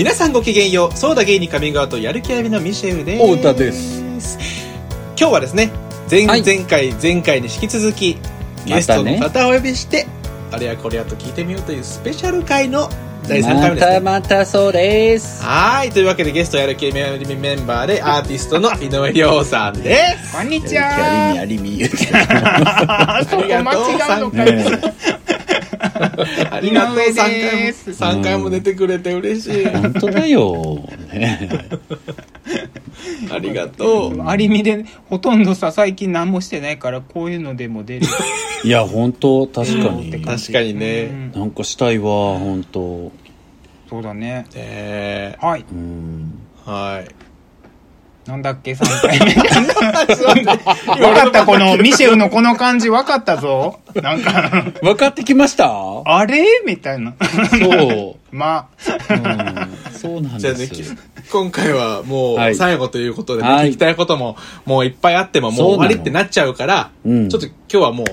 皆さんごきげんようそうだゲイにカミングアウトやる気ありのミシェルです。太田です。今日はですね前,、はい前回前回に引き続きゲストのま方をお呼びして、あれやこれやと聞いてみようというスペシャル回の第3回目まですね。たまたそうです。はいというわけでゲストやる気メメンバーでアーティストの井上涼さんです。こんにちやは。りみやりみ言うて あそこ間違うのかい。ね ありがとう井上3回もです3回も出てくれて嬉しい。本当だよ。ね。ありがとう。ありみでほとんどさ最近何もしてないからこういうのでも出る。いや本当確かに。うん。確かにね。うん。なんかしたいわ本当。そうだね。え。はい。うん。ー、はいなんだっけ？三回目。分かった。このミシェルのこの感じ分かったぞ。なんか。分かってきました？あれ？みたいな。そう。まうんそうなんじゃあねきです今回はもはい。う最後ということでね、はい。聞きたいことももういっぱいあってももう終わりってなっちゃうから、うん。ちょっと今日はもう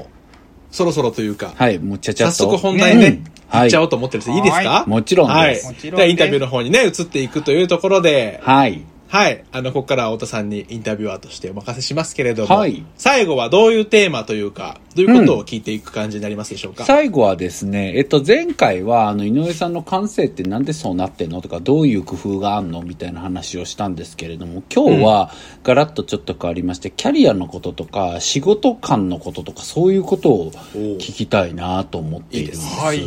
そろそろというか、はいもうちゃちゃっと。早速本題ね、うん行っちゃおうと思ってるんです、い、いですか？もちろんはい。ですもちろんです。ではインタビューの方にね、移っていくというところで、はいはい。あの、ここからは太田さんにインタビュアーとしてお任せしますけれども、はい。最後はどういうテーマというか、どういうことを聞いていく感じになりますでしょうか、最後はですね、えっと、前回は、あの、井上さんの感性ってなんでそうなってんの？とか、どういう工夫があんの？みたいな話をしたんですけれども、今日は、ガラッとちょっと変わりまして、キャリアのこととか、仕事観のこととか、そういうことを聞きたいなと思っているんです。いいですはい。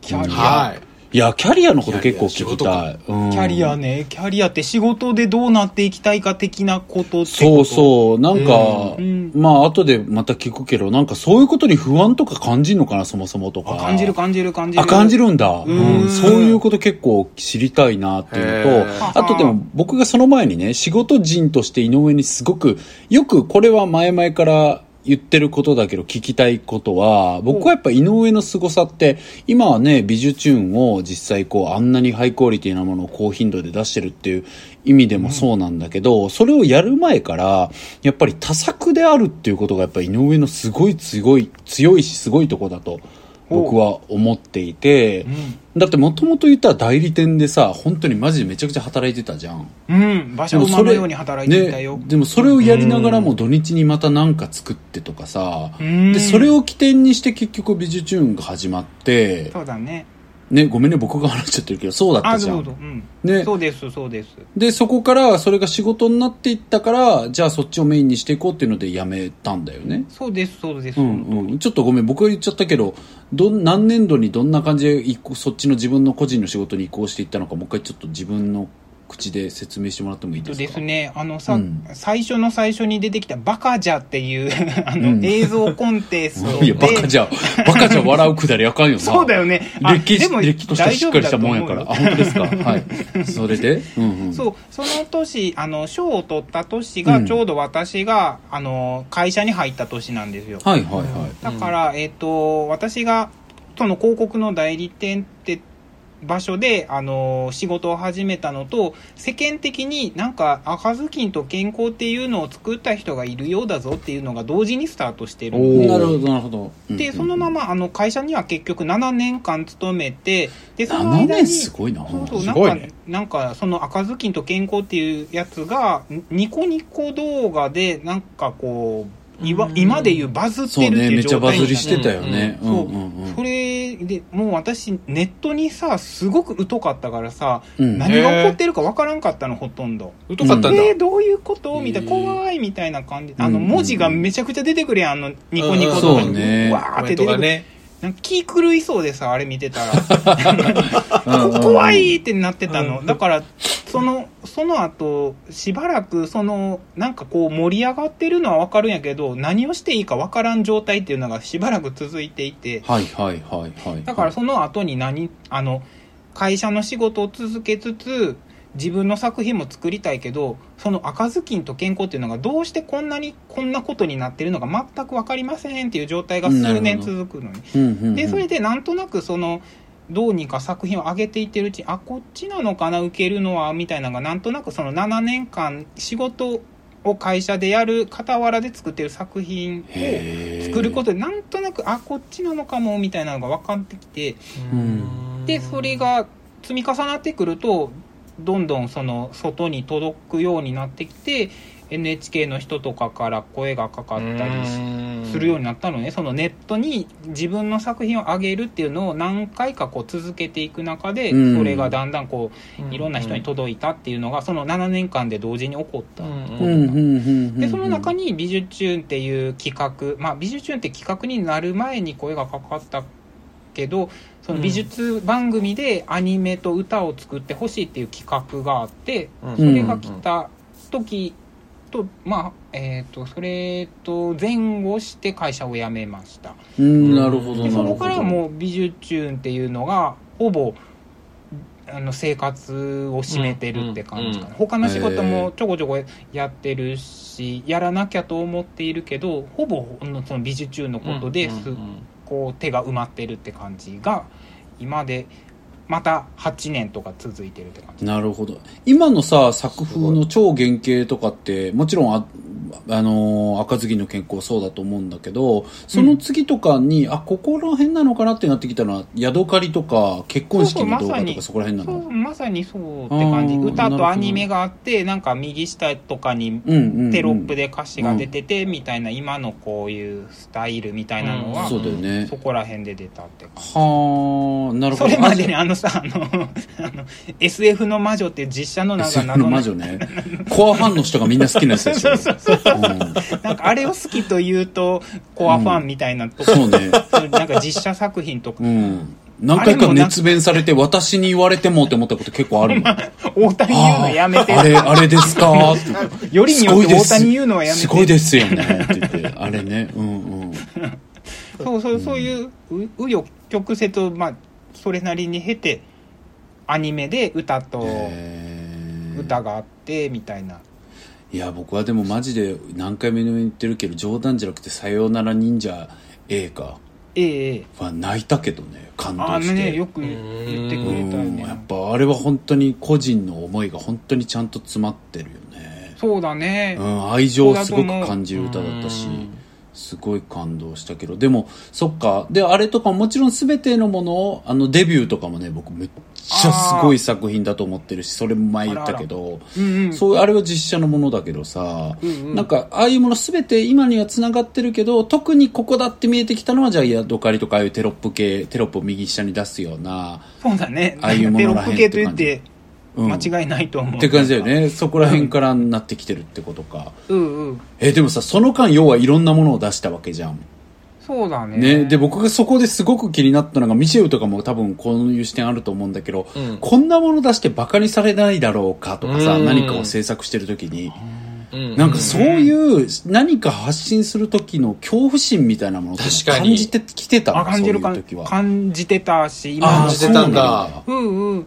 キャリアはい。いや、キャリアのこと結構聞きたい。うんキャリアね、キャリアって仕事でどうなっていきたいか的なことそうう。そう。なんか、うんまあ、後でまた聞くけど、なんかそういうことに不安とか感じるのかな、そもそもとか。あ感じる感じる感じる。あ、感じるんだ。んうん。そういうこと結構知りたいなっていうと、あとでも僕がその前にね、仕事人として井上にすごく、よくこれは前々から言ってることだけど聞きたいことは、僕はやっぱ井上の凄さって、今はね、美術チューンを実際こう、あんなにハイクオリティなものを高頻度で出してるっていう意味でもそうなんだけど、それをやる前から、やっぱり多作であるっていうことがやっぱ井上のすごい強い、強いしすごいとこだと。僕は思っていて、だってもともと言ったら代理店でさ本当にマジでめちゃくちゃ働いてたじゃん。うん、馬車馬のように働いていたよ。ね、でもそれをやりながらも土日にまた何か作ってとかさ、うん。でそれを起点にして結局美術チューンが始まって。そうだね。ねごめんね僕が話しちゃってるけどそうだったあ、じゃんぞ。うん。ねそうです、そうです。でそこからそれが仕事になっていったからじゃあそっちをメインにしていこうっていうのでやめたんだよねそうです、そうです。うんうん、ちょっとごめん僕が言っちゃったけどどん何年度にどんな感じでそっちの自分の個人の仕事に移行していったのかもう一回ちょっと自分の口で説明してもらってもいいとですか？ですね、あのさ、うん。最初の最初に出てきたバカじゃっていう、あの、うん。映像コンテストで。いやバカじゃバカじゃ笑うくだりあかんよな。そうだよね。あ歴史でも歴としてしっかりしたもんやから。あ本当ですか？はい。それで？うんうん。そう、その年、あの、賞を取った年が、うん。ちょうど私が、あの、会社に入った年なんですよ。はいはいはい。だから、えっ、と、私が、その広告の代理店って場所で、あの、仕事を始めたのと、世間的になんか赤ずきんと健康っていうのを作った人がいるようだぞっていうのが同時にスタートしてるんでなるほどなるほど。で、そのまま、あの、会社には結局7年間勤めて、で、その7間に、年すごいな。そうそう、すなんか、ねなんか、その赤ずきんと健康っていうやつが、ニコニコ動画で、なんかこう、いわうん。今でいうバズっそうてるっていうねめっちゃバズりしてたよね。うん。そう。うんうんそれでもう私ネットにさすごく疎かったからさ、うん。何が起こってるかわからんかったのほとんど。疎かった。んだ。えー、どういうこと？みたいな怖いみたいな感じ。あのうん文字がめちゃくちゃ出てくるやんあのニコニコうん動画に。そうね。わーって出てくる。なんか気狂いそうでさあれ見てたら。怖いってなってたの。だからそのその後しばらくそのなんかこう盛り上がってるのは分かるんやけど何をしていいか分からん状態っていうのがしばらく続いていて。はいはいはいはい。だからその後に何あの会社の仕事を続けつつ自分の作品も作りたいけどその赤ずきんと健康っていうのがどうしてこんなにこんなことになってるのか全く分かりませんっていう状態が数年続くのに。うんうんうん。でそれでなんとなくそのどうにか作品を上げていってるうちにあこっちなのかな受けるのはみたいなのがなんとなくその7年間仕事を会社でやる傍らで作ってる作品を作ることでなんとなくあこっちなのかもみたいなのが分かってきてうん。でそれが積み重なってくるとどんどんその外に届くようになってきて NHK の人とかから声がかかったりしするようになったのね。そのネットに自分の作品を上げるっていうのを何回かこう続けていく中でうん。それがだんだんこういろんな人に届いたっていうのがその7年間で同時に起こった。でその中に「美術チューン」っていう企画まあ美術チューンって企画になる前に声がかかったけどその美術番組でアニメと歌を作ってほしいっていう企画があってそれが来た時とまあえっ、とそれと前後して会社を辞めました。うん。なるほどそるほど。こからもう美術チューンっていうのがほぼあの生活を占めてるって感じかな、うん他の仕事もちょこちょこやってるしやらなきゃと思っているけどほぼその美術チューンのことです、こう手が埋まってるって感じが今でまた8年とか続いてるって感じ。なるほど。今のさ作風の超原型とかってもちろんああのー赤ずきんの健康そうだと思うんだけどその次とかに、あここら辺なのかなってなってきたのはヤドカリとか結婚式の動画とかそこら辺なのそうまさにそうって感じ。歌とアニメがあってなんか右下とかにうんうんうん。テロップで歌詞が出ててみたいな今のこういうスタイルみたいなのはそうだよね。そこら辺で出たって感じ。はあなるほど。それまでにああのさあのあの SF の魔女って実写のなんかの魔女ね。コアファンの人がみんな好きなやつでしょ。うん。なんかあれを好きというとコアファンみたいなとこ、そうね。なんか実写作品とか。うん。何回か熱弁されて私に言われてもって思ったこと結構あるもん。大谷言うのやめて。あれ、あれですか？よりによって大谷言うのはやめて。すごいですよね。って言って、あれね、うんうん。そうそうそういうう紆余曲折をまあそれなりに経てアニメで歌と歌があってみたいな、いや、僕はでもマジで何回目にも言ってるけど、冗談じゃなくて、さようなら忍者 A か。ええええは泣いたけどね、感動して。ねよく言ってくれたようん。ねやっぱあれは本当に個人の思いが本当にちゃんと詰まってるよね。そうだね、うん、愛情をすごく感じる歌だったし。うん、すごい感動したけど、でも、そっか。で、あれとかもちろん全てのものを、あの、デビューとかもね、僕めっちゃすごい作品だと思ってるし、それも前言ったけど、うんうん。そう、あれは実写のものだけどさ、うんうん。なんか、ああいうもの全て今には繋がってるけど、特にここだって見えてきたのは、じゃあ、ヤドカリとかああいうテロップ系、テロップを右下に出すような、そうだね。ああいうもテロのらへんップ系と言ってうん間違いないと思う、って感じだよね。そこら辺からなってきてるってことか。うんうん。え、でもさ、その間、要はいろんなものを出したわけじゃん。そうだね。ね、で僕がそこですごく気になったのがミシェルとかも多分こういう視点あると思うんだけど、うん。こんなもの出してバカにされないだろうかとかさ、うん。何かを制作してる時に、うん。なんかそういう何か発信する時の恐怖心みたいなものって確かに。感じてきてた感じる感じてたし今感じてたんだ。うんうん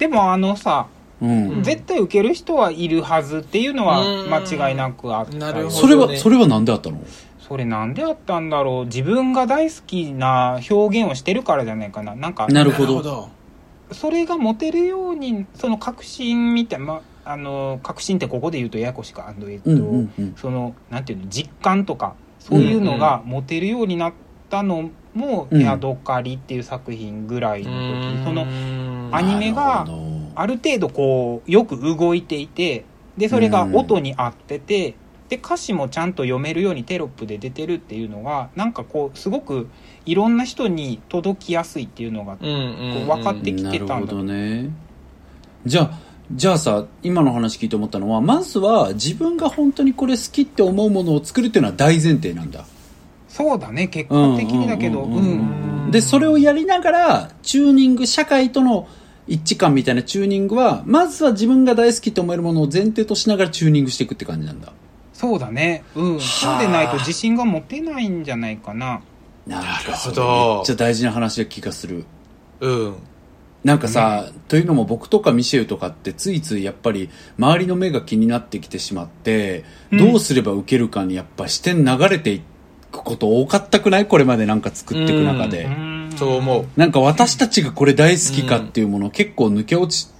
でもあのさ、うん、絶対受ける人はいるはずっていうのはうん。間違いなくあったよなるほどそれはそれは何であったの？それなんであったんだろう？自分が大好きな表現をしてるからじゃないかな。なんかなるほど。それが持てるようにその確信みたいまあの確信ってここで言うとややこしかあのえっと、うんうんうん。そのなんていうの実感とかそういうのが持てるようになったのも「うん。ヤドカリ」っていう作品ぐらいの時、そののアニメがある程度こうよく動いていてでそれが音に合ってて、で歌詞もちゃんと読めるようにテロップで出てるっていうのがなんかこうすごくいろんな人に届きやすいっていうのがうんうんうんこう分かってきてたんだどね。じゃあじゃあさ今の話聞いて思ったのはまずは自分が本当にこれ好きって思うものを作るっていうのは大前提なんだ。そうだね結果的にだけど。ううんんうん。うん。でそれをやりながらチューニング社会との一致感みたいなチューニングはまずは自分が大好きと思えるものを前提としながらチューニングしていくって感じなんだ。そうだね。うん。そうでないと自信が持てないんじゃないかな。なんかそれなるほど。めっちゃ大事な話な気がする。うん。なんかさ、というのも僕とかミシェルとかってついついやっぱり周りの目が気になってきてしまって、うん。どうすれば受けるかにやっぱ視点流れていくこと多かったくない？これまでなんか作っていく中で。うんそう思う。なんか私たちがこれ大好きかっていうもの結構抜け落ち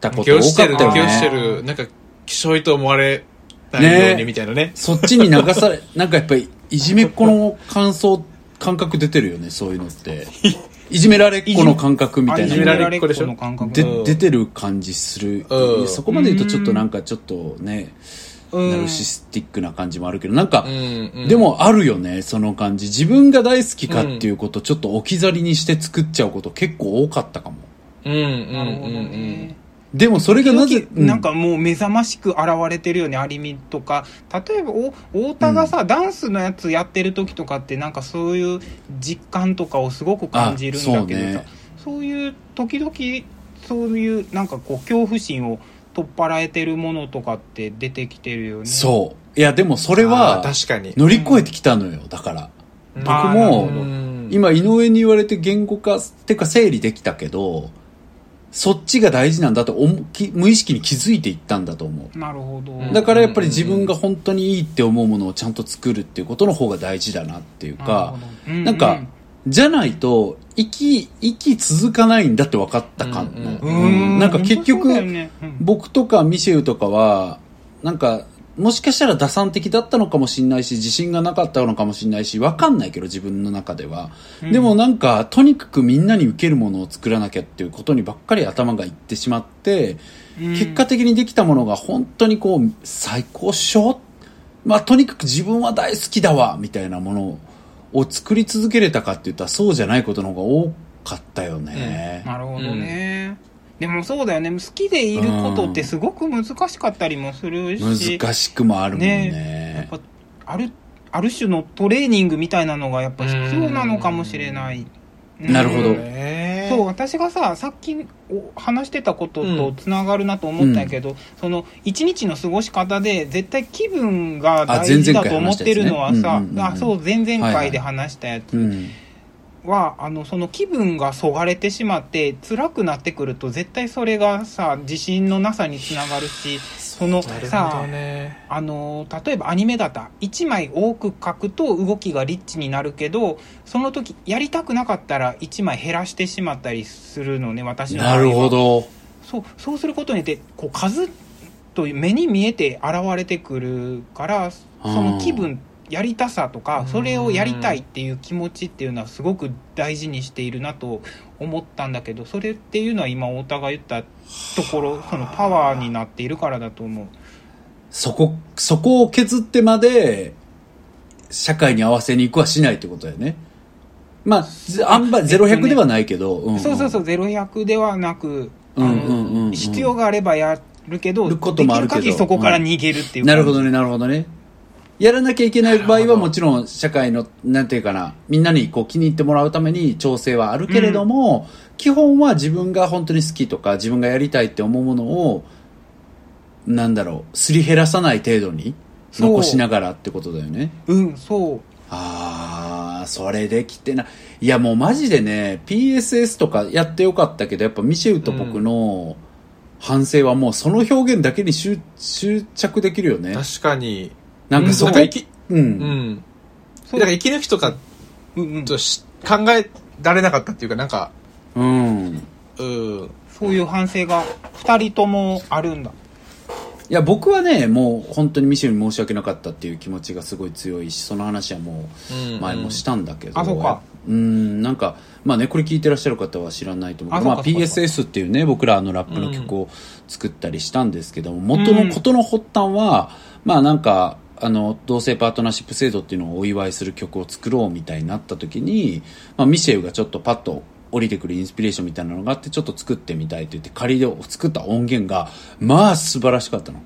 たこ抜けと多落ちてるかったよ抜け落ちてね。るなんかきしょいと思われないようにみたいなね。そっちに流され、なんかやっぱりいじめっ子の感想、感覚出てるよね、そういうのって。いじめられっ子の感覚みたいないじめられっ子でしょの感覚出てる感じする、うん。そこまで言うとちょっとなんかちょっとね、うんナルシスティックな感じもあるけどなんか、でもあるよねその感じ。自分が大好きかっていうことちょっと置き去りにして作っちゃうこと結構多かったかも。うんうんうんなるほどうんね。でもそれがなぜ、なんかもう目覚ましく現れてるよね、アリミとか。例えば、お太田がさ、ダンスのやつやってる時とかって、なんかそういう実感とかをすごく感じるんだけどさ、あそうね。そういう時々、そういうなんかこう、恐怖心を取っ払えてるものとかって出てきてるよね。そう。いやでもそれあはー確かに。乗り越えてきたのよ。だから。僕も今井上に言われて言語化ってか整理できたけどそっちが大事なんだと思うき無意識に気づいていったんだと思う。なるほど。んだからやっぱり自分が本当にいいって思うものをちゃんと作るっていうことの方が大事だなっていうかなるほど、なんかじゃないと生き生き続かないんだって分かった感。うんの、うん。うん。なんか結局、僕とかミシェウとかはなんかもしかしたら打算的だったのかもしれないし自信がなかったのかもしれないし分かんないけど自分の中では、うん。でもなんかとにかくみんなに受けるものを作らなきゃっていうことにばっかり頭がいってしまって、うん。結果的にできたものが本当にこう最高っしょ？まあとにかく自分は大好きだわみたいなものを作り続けれたかって言ったらそうじゃないことの方が多かったよね、なるほどね、でもそうだよね。好きでいることってすごく難しかったりもするし、難しくもあるもんね。ね。やっぱあるある種のトレーニングみたいなのがやっぱ必要なのかもしれない、なるほど。そう私がささっきお話してたこととつながるなと思ったんやけど、その一日の過ごし方で絶対気分が大事だと思ってるのはさあね。うんうんうんあそう前々はいはい回で話したやつ。うんは、あのその気分がそがれてしまって辛くなってくると絶対それがさ自信のなさにつながるしそのさどね。あの例えばアニメだったら1枚多く描くと動きがリッチになるけどその時やりたくなかったら1枚減らしてしまったりするのね私の場合は。なるほど。そうそうすることによってこう数と目に見えて現れてくるからその気分やりたさとかそれをやりたいっていう気持ちっていうのはすごく大事にしているなと思ったんだけどそれっていうのは今太田が言ったところそのパワーになっているからだと思う。そこそこを削ってまで社会に合わせに行くはしないってことだよね。まあぜあんまりゼロ百ではないけど、んん。そうそうそう0100ではなくあうんうんうんうん。の必要があればやるけどることもあるけど。できる限りそこから逃げるっていうねなるほどねなるほどねやらなきゃいけない場合はもちろん社会のなんていうかなみんなにこう気に入ってもらうために調整はあるけれども、基本は自分が本当に好きとか自分がやりたいって思うものをなんだろうすり減らさない程度に残しながらってことだよね。うんそう。ああそれできてな。いやもうマジでね PSS とかやってよかったけどやっぱミシェウと僕の反省はもうその表現だけに執執着できるよね。確かになんかそこ。なんか生きううん。んそうだから息抜きとかうんうんとし考えられなかったっていうかなんかうん。うん。そういう反省が2人ともあるんだ。いや僕はねもう本当にミシェルに申し訳なかったっていう気持ちがすごい強いしその話はもう前もしたんだけど、あそうか。うん。なんかまあねこれ聞いてらっしゃる方は知らないと思うけどまあ、PSS っていうね僕らあのラップの曲を作ったりしたんですけども、元のことの発端は、まあなんかあの同性パートナーシップ制度っていうのをお祝いする曲を作ろうみたいになった時に、まあ、ミシェルがちょっとパッと降りてくるインスピレーションみたいなのがあってちょっと作ってみたいって言って仮で作った音源がまあ素晴らしかったの。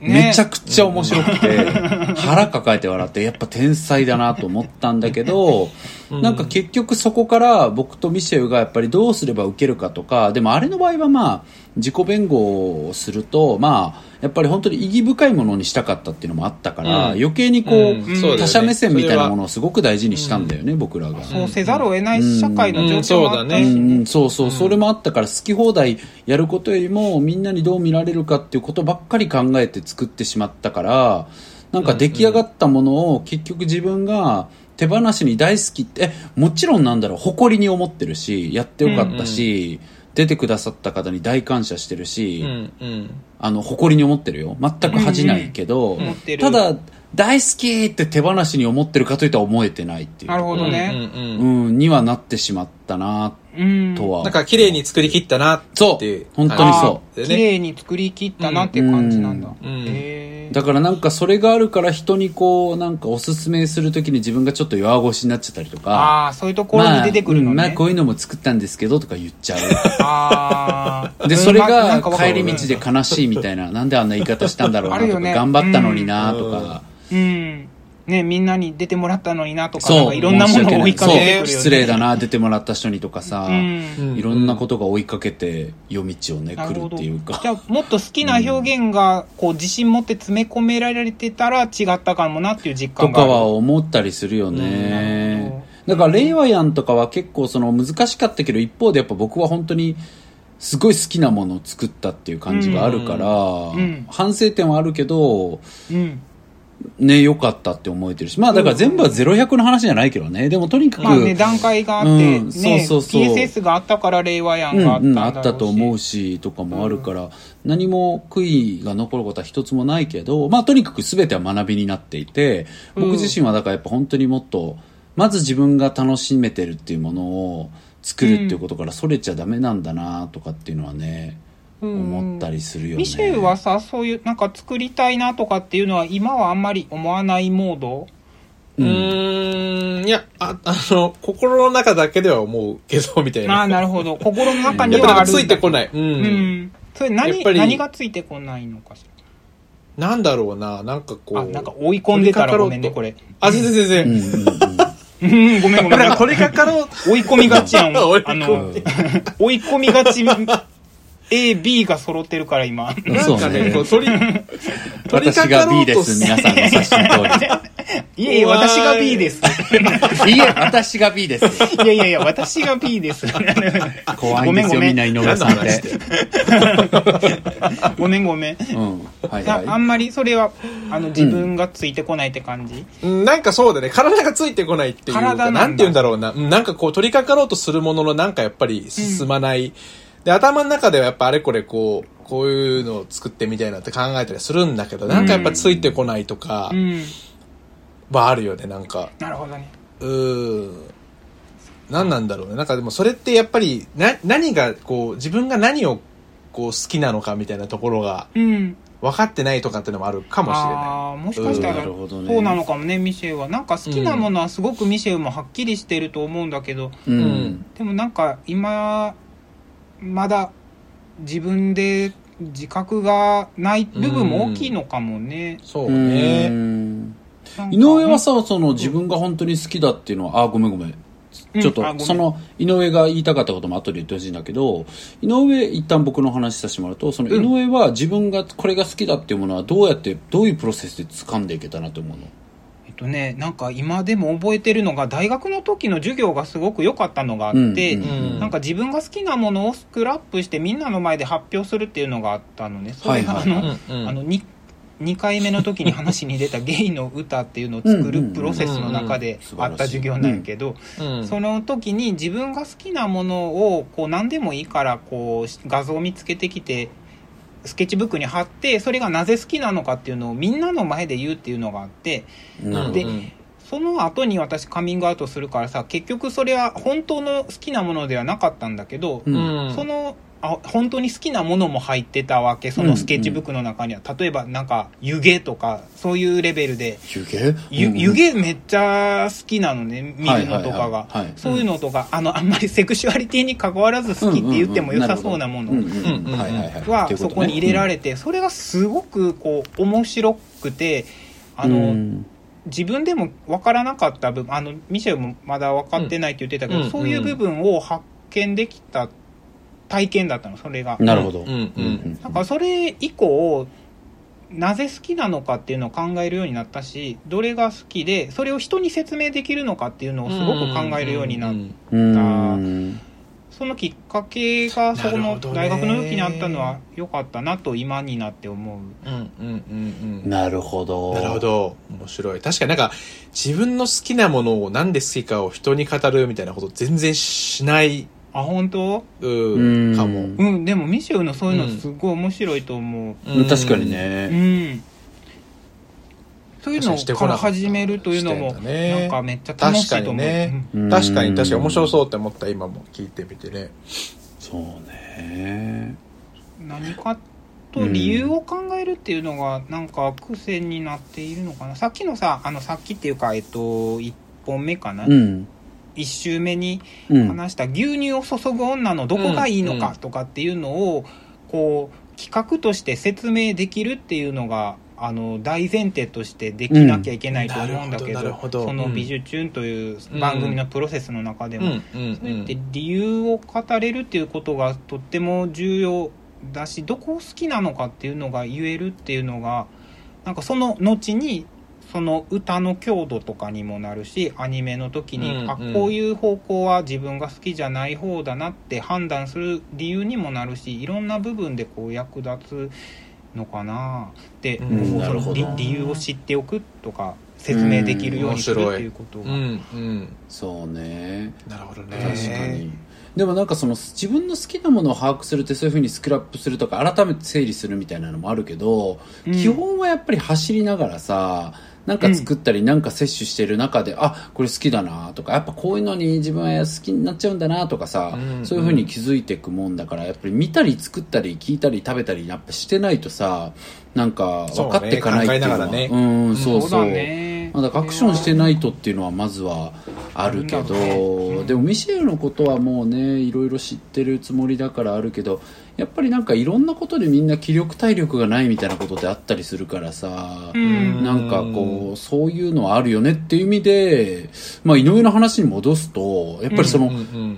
ねめちゃくちゃ面白くて、腹抱えて笑って、やっぱ天才だなと思ったんだけど、なんか結局そこから僕とミシェルがやっぱりどうすれば受けるかとか、でもあれの場合はまあ、自己弁護をすると、まあ、やっぱり本当に意義深いものにしたかったっていうのもあったから、うん。余計にこう、うん。他者目線みたいなものをすごく大事にしたんだよね、僕らが。そうせざるを得ない社会の状況もあった。しね。ん、そうそう、それもあったから好き放題やることよりもみんなにどう見られるかっていうことばっかり考えて作ってしまったからなんか出来上がったものを結局自分が手放しに大好きってえもちろんなんだろう誇りに思ってるしやってよかったし、出てくださった方に大感謝してるし、うんうん。あの誇りに思ってるよ。全く恥じないけど、ん思ってるただ大好きって手放しに思ってるかといったら思えてないっていうなるほどうんね、うんうん。うん、にはなってしまったなっうん。とは。なんか綺麗に作り切ったなってそういう本当にそう綺。麗に作り切ったなって感じなんだ。だからなんかそれがあるから人にこう、なんかおすすめするときに自分がちょっと弱腰になっちゃったりとか。ああ、そういうところに出てくるのね。まあ、うんまあこういうのも作ったんですけどとか言っちゃう。あーで、うんそれが帰り道で悲しいみたいな、なんであんな言い方したんだろうなとか、あるよね頑張ったのになとか、うん。ね、みんなに出てもらったのになとか、なんかいろんなものを追いかけてくるよね。失礼だな、出てもらった人にとかさ、うん。いろんなことが追いかけて夜道をね、来るっていうか。ゃあ、もっと好きな表現が、こう、自信持って詰め込められてたら違ったかもなっていう実と感がある。かは思ったりするよねほ。だから、令和やんとかは結構その難しかったけど、一方でやっぱ僕は本当に、すごい好きなものを作ったっていう感じがあるから、ん反省点はあるけど、うん。ね、良かったって思えてるし。まあだから全部は0100の話じゃないけどね。でもとにかく、まあね、段階があって、うんね、そうそうそう PSS があったから令和やんうんがあったうんん、あ。ったと思うしとかもあるから、何も悔いが残ることは一つもないけど、まあとにかく全ては学びになっていて、僕自身はだからやっぱ本当にもっと、まず自分が楽しめてるっていうものを作るっていうことからそれちゃダメなんだなとかっていうのはね、うん思ったりするよね。ミシェルはさ、そういう、なんか作りたいなとかっていうのは、今はあんまり思わないモード？うーん、いや、あ、あの、心の中だけでは思うけど、みたいな。ああ、なるほど。心の中にはある。ついてこない。う。うんん。それや何っぱり何がついてこないのかしなんだろうな、なんかこう。ら。あ、なんか追い込んでたらごめんね、これ。あ、全然全うん然。うんうんうん、ごめんごめん。取り掛かろう。追い込みがちやん。追い込あの、追い込みがち、A、B が揃ってるから今。なんかね、こう、取り、取り私が掛かろ B うとです、皆さんの写真通り。いえいえ、私が B です。い いえ、私が B です。いやいやいや、私が B です。怖いんですよ、みんな井上さんって。ごめんごめん。うん。はいああはい。んまりそれは、あの、自分がついてこないって感じ、うんなんかそうだね。体がついてこないっていうか、体なんだなんて言うんだろうな。うんなんかこう、取り掛かろうとするものの、なんかやっぱり進まない。で、頭の中ではやっぱあれこれこう、こういうのを作ってみたいなって考えたりするんだけど、なんかやっぱついてこないとかう、ん。はあるよね、なんか。なるほどね。うーん。何なんだろうね。なんかでもそれってやっぱり、な、何がこう、自分が何をこう好きなのかみたいなところがうん。分かってないとかっていうのもあるかもしれない。ああ、もしかしたうんら、なるほどねそうなのかもね、ミシェルは。なんか好きなものはすごくミシェルもはっきりしてると思うんだけど、ううんん。でもなんか今、まだ自分で自覚がない部分も大きいのかもね。そううね。井上はさ、その自分が本当に好きだっていうのは、あ、ごめんごめん。うんちょっと、その、井上が言いたかったことも後で言ってほしいんだけど、井上、一旦僕の話させてもらうと、その井上は自分がこれが好きだっていうものはどうやって、どういうプロセスで掴んでいけたなと思うの？とね、なんか今でも覚えてるのが、大学の時の授業がすごく良かったのがあって、うんうんうん。なんか自分が好きなものをスクラップしてみんなの前で発表するっていうのがあったのね。それがはいはい。あの、あの、に2回目の時に話に出たゲイの歌っていうのを作るプロセスの中であった授業なんやけど、うん。その時に自分が好きなものをこう何でもいいからこう画像を見つけてきてスケッチブックに貼ってそれがなぜ好きなのかっていうのをみんなの前で言うっていうのがあってでその後に私カミングアウトするからさ結局それは本当の好きなものではなかったんだけど、うんうん。そのあ本当に好きなものも入ってたわけそのスケッチブックの中には、例えばなんか湯気とかそういうレベルで。湯気？ゆうん湯気めっちゃ好きなのね見るのとかが。はいはいはいはい。そういうのとかあのあんまり セクシュアリティに関わらず好きって言っても良さそうなものうんうんうん。うんはそこに入れられれてそれがすごくこう面白くてあの自分でも分からなかった部分あのミシェルもまだ分かってないって言ってたけど、うん。そういう部分を発見できた体験だったのそれが。なるほど。うんうんだからそれ以降なぜ好きなのかっていうのを考えるようになったしどれが好きでそれを人に説明できるのかっていうのをすごく考えるようになっうんうん。そのきっかけがそこの大学の時にあったのは良かったなと今になって思う。うんうんうんうんなるほど。なるほ。ど。面白い。確かになんか、自分の好きなものをなんで好きかを人に語るみたいなこと全然しない、あ本当？ううんん、かも。うんでもミシェルのそういうのすごい面白いと思う。うん確かにうね。ん。そういうのから始めるというのも、なんかめっちゃ楽しいと思う。確かにねうん確かに確かに面白そうって思った今も聞いてみてねそうねうん何かと理由を考えるっていうのがなんか癖になっているのかな。さっきのさ、あのさっきっていうか、えっと、1本目かな。うん1周目にうん。話した牛乳を注ぐ女のどこがいいのかとかっていうのをこう企画として説明できるっていうのがあの大前提としてできなきゃいけないと思うんだけどそのうん「美女チューン」という番組のプロセスの中でも、うんうんそうやって理由を語れるっていうことがとっても重要だしどこを好きなのかっていうのが言えるっていうのがなんかその後にその歌の強度とかにもなるしアニメの時に、うんうん。あこういう方向は自分が好きじゃない方だなって判断する理由にもなるしいろんな部分でこう役立つのかな。って、うんこうなるほど。その理理由を知っておくとか説明できるようにするっていうことが。うんうん。そうね。なるほどね。確かに。でもなんかその自分の好きなものを把握するってそういうふうにスクラップするとか改めて整理するみたいなのもあるけど、うん。基本はやっぱり走りながらさなんか作ったりなんか摂取してる中で、あこれ好きだなとかやっぱこういうのに自分は好きになっちゃうんだなとかさ、うん。そういうふうに気づいていくもんだからやっぱり見たり作ったり聞いたり食べたりやっぱしてないとさなんか分かっていかないっていうのはそうね考えながらね。うんそうそう。そうまだアクションしてないとっていうのはまずはあるけど、ね。うん。でもミシェルのことはもうねいろいろ知ってるつもりだからあるけどやっぱりなんかいろんなことでみんな気力体力がないみたいなことってあったりするからさ、うん。なんかこうそういうのはあるよねっていう意味で、まあ、井上の話に戻すとやっぱりその、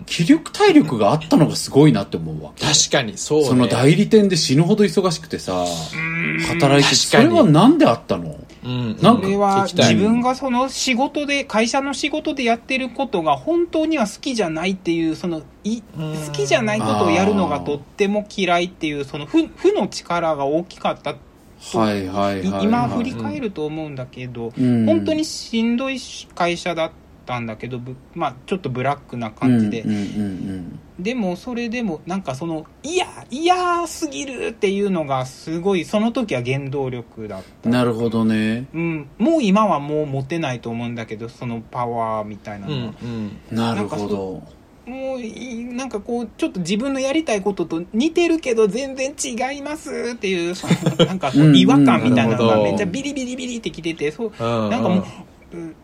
気力体力があったのがすごいなって思うわけ。確かにそうね。その代理店で死ぬほど忙しくてさうん。働いてそれはなんであったの？うん。なんかは自分がその仕事で会社の仕事でやってることが本当には好きじゃないっていうそのいうん。好きじゃないことをやるのがとっても嫌いっていうその負負の力が大きかったはいはいはい、はい、今振り返ると思うんだけどうん。本当にしんどい会社だったんだけどぶまあちょっとブラックな感じで。うんうんうんでもそれでもなんかその嫌嫌すぎるっていうのがすごいその時は原動力だった。うんなるほどね。うん、もう今はもう持てないと思うんだけどそのパワーみたいなうんのは、うんなるほど。もういいなんかこうちょっと自分のやりたいことと似てるけど全然違いますっていうなんか違和感みたいなのがめっちゃビリビリビリってきててそううんなんかもううん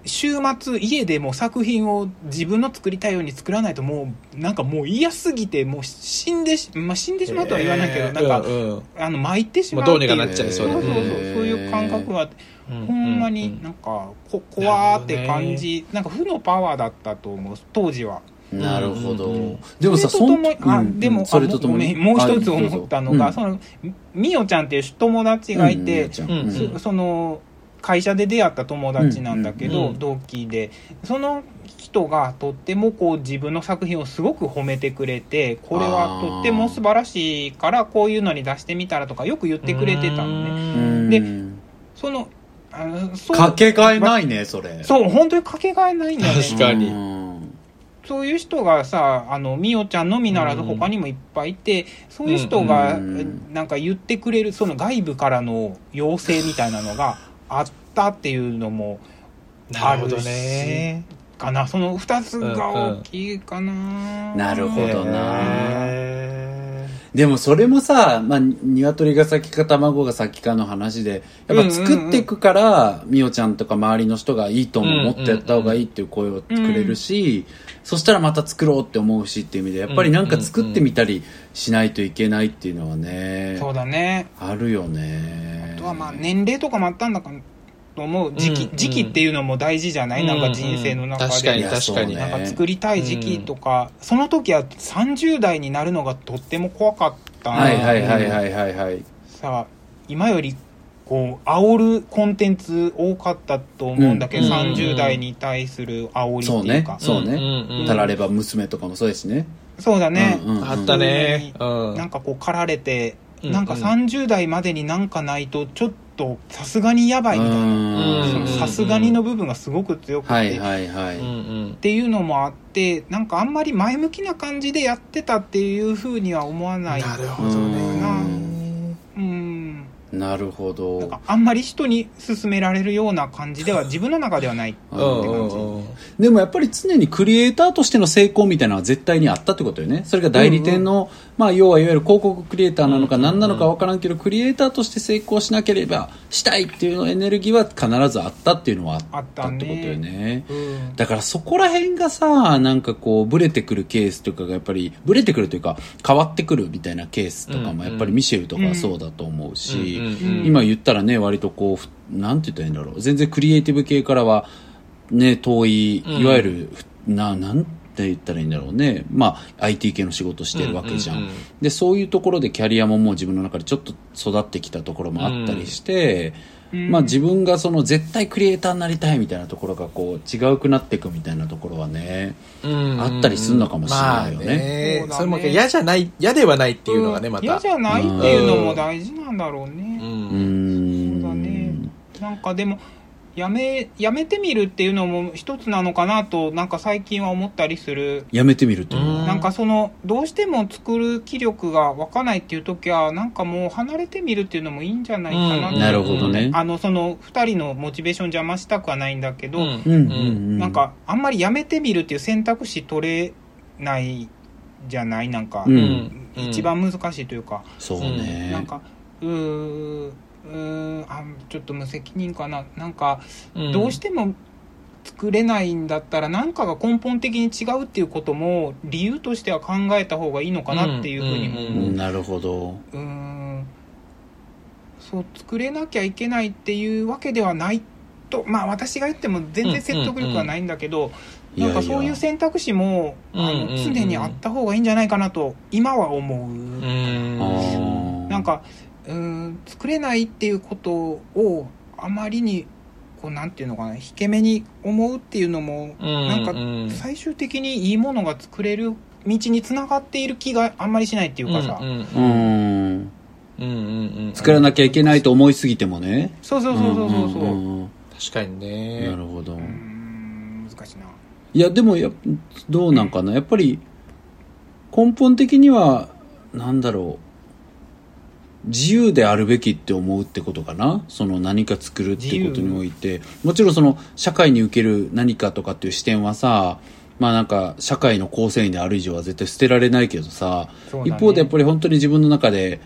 週末家でもう作品を自分の作りたいように作らないともうなんかもう嫌すぎてもう死んでし、まあ、死んでしまうとは言わないけど、なんか、うんうん。あの巻いてしまうどうにかなっちゃいそうそうそうそうそういう感覚があってうんほんまになんかこ怖ーって感じなんか負のパワーだったと思う当時は。なるほど、うん。うんうんでもさそれとともにあ、うん。でもそれとともに？もう一つ思ったのが、そのみおちゃんっていう友達がいて、うん。その会社で出会った友達なんだけど、うんうん同期で。その人がとってもこう自分の作品をすごく褒めてくれてこれはとっても素晴らしいからこういうのに出してみたらとかよく言ってくれてたのね。うん。でそのあのそうかけがえないねそれ。そう本当にかけがえないんだよね。確かに。うん。そういう人がさあのみおちゃんのみならずうん他にもいっぱいいて、そういう人がうん。なんか言ってくれるその外部からの要請みたいなのがあったっていうのもなるほどね。かな。その2つが大きいかな、なるほどな。へでもそれもさ、まあ、鶏が先か卵が先かの話で、やっぱ作っていくから、みおちゃんとか周りの人がいいと思ってやった方がいいっていう声をくれるし、そしたらまた作ろうって思うしっていう意味で、やっぱりなんか作ってみたりしないといけないっていうのはね、そうだね。あるよね。あとはまあ年齢とかもあったんだかと思う時期,、うんうん。時期っていうのも大事じゃない、なんか人生の中で、確かに確かにそうね。なんか作りたい時期とか、その時は30代になるのがとっても怖かったなはいはいはいはいはいはい。さあ今よりこう煽るコンテンツ多かったと思うんだけど、うん。30代に対する煽りそうねっていうか、。そうね。うん。うんたられば娘とかもそうですね。そうだね、うんうん。あったね。うん。なんかこう駆られて、うんなんか30代までになんかないとちょっとさすがにやばいみたいな。うん。さすがにの部分がすごく強くて、はいはいはい。うんうんっていうのもあってなんかあんまり前向きな感じでやってたっていうふうには思わないな。るほどね。うん。なるほなんどかあんまり人に勧められるような感じでは 自分の中ではないってうん感じ、うんうん。でもやっぱり常にクリエイターとしての成功みたいなのは絶対にあったってことよね。それが代理店の、まあ要はいわゆる広告クリエイターなのか何なのか分からんけどクリエイターとして成功しなければしたいっていうのエネルギーは必ずあったっていうのはあったってことよね。うん。だからそこら辺がさなんかこうブレてくるケースとかがやっぱりブレてくるというか変わってくるみたいなケースとかもやっぱりミシェルとかはそうだと思うし、うんうんうん。今言ったらね割とこうふなんて言ったらいいんだろう。全然クリエイティブ系からはね遠いうん。いわゆる、ななんて言ったらいいんだろうね。まあ IT 系の仕事してるわけじゃん,、うんうんうん。でそういうところでキャリアももう自分の中でちょっと育ってきたところもあったりして、うん。まあ自分がその絶対クリエイターになりたいみたいなところがこう違うくなっていくみたいなところはねうんあったりすんのかもしれないよね。まあね。それも嫌じゃない嫌ではないっていうのがねまた。嫌じゃないっていうのも大事なんだろううね、うん。ーん。そうだね。なんかでもやめやめてみるっていうのも一つなのかなとなんか最近は思ったりする。やめてみるっていうのは、うん。なんかそのどうしても作る気力が湧かないっていう時はなんかもう離れてみるっていうのもいいんじゃないかなって。うん。なるほどね。あのその2人のモチベーション邪魔したくはないんだけど、うん。うんなんかあんまりやめてみるっていう選択肢取れないじゃない？なんか、一番難しいというか、そうね、なんかうーうーんあちょっと無責任かな。なんかうん。どうしても作れないんだったら何かが根本的に違うっていうことも理由としては考えた方がいいのかなっていうふうにもう。ん思ううん。なるほど。うーん。そう作れなきゃいけないっていうわけではないとまあ私が言っても全然説得力はないんだけど、うんなんかいやいやそういう選択肢もあのうんうんうん。常にあった方がいいんじゃないかなと今は思う。うん。なんかうーん作れないっていうことをあまりにこうなんていうのかな引け目に思うっていうのも、うんなんかうん。最終的にいいものが作れる道につながっている気があんまりしないっていうかさ、うんうんうん。うん。うんうん作らなきゃいけないと思いすぎてもね。そうそうそうそうそう。そうう、んうん確かにね。なるほど。うーん難しいな。いやでもやどうなんかな。やっぱり根本的にはなんだろう自由であるべきって思うってことかな？その何か作るっていうことにおいて。もちろんその社会に受ける何かとかっていう視点はさまあなんか社会の構成員である以上は絶対捨てられないけどさ、ね。一方でやっぱり本当に自分の中で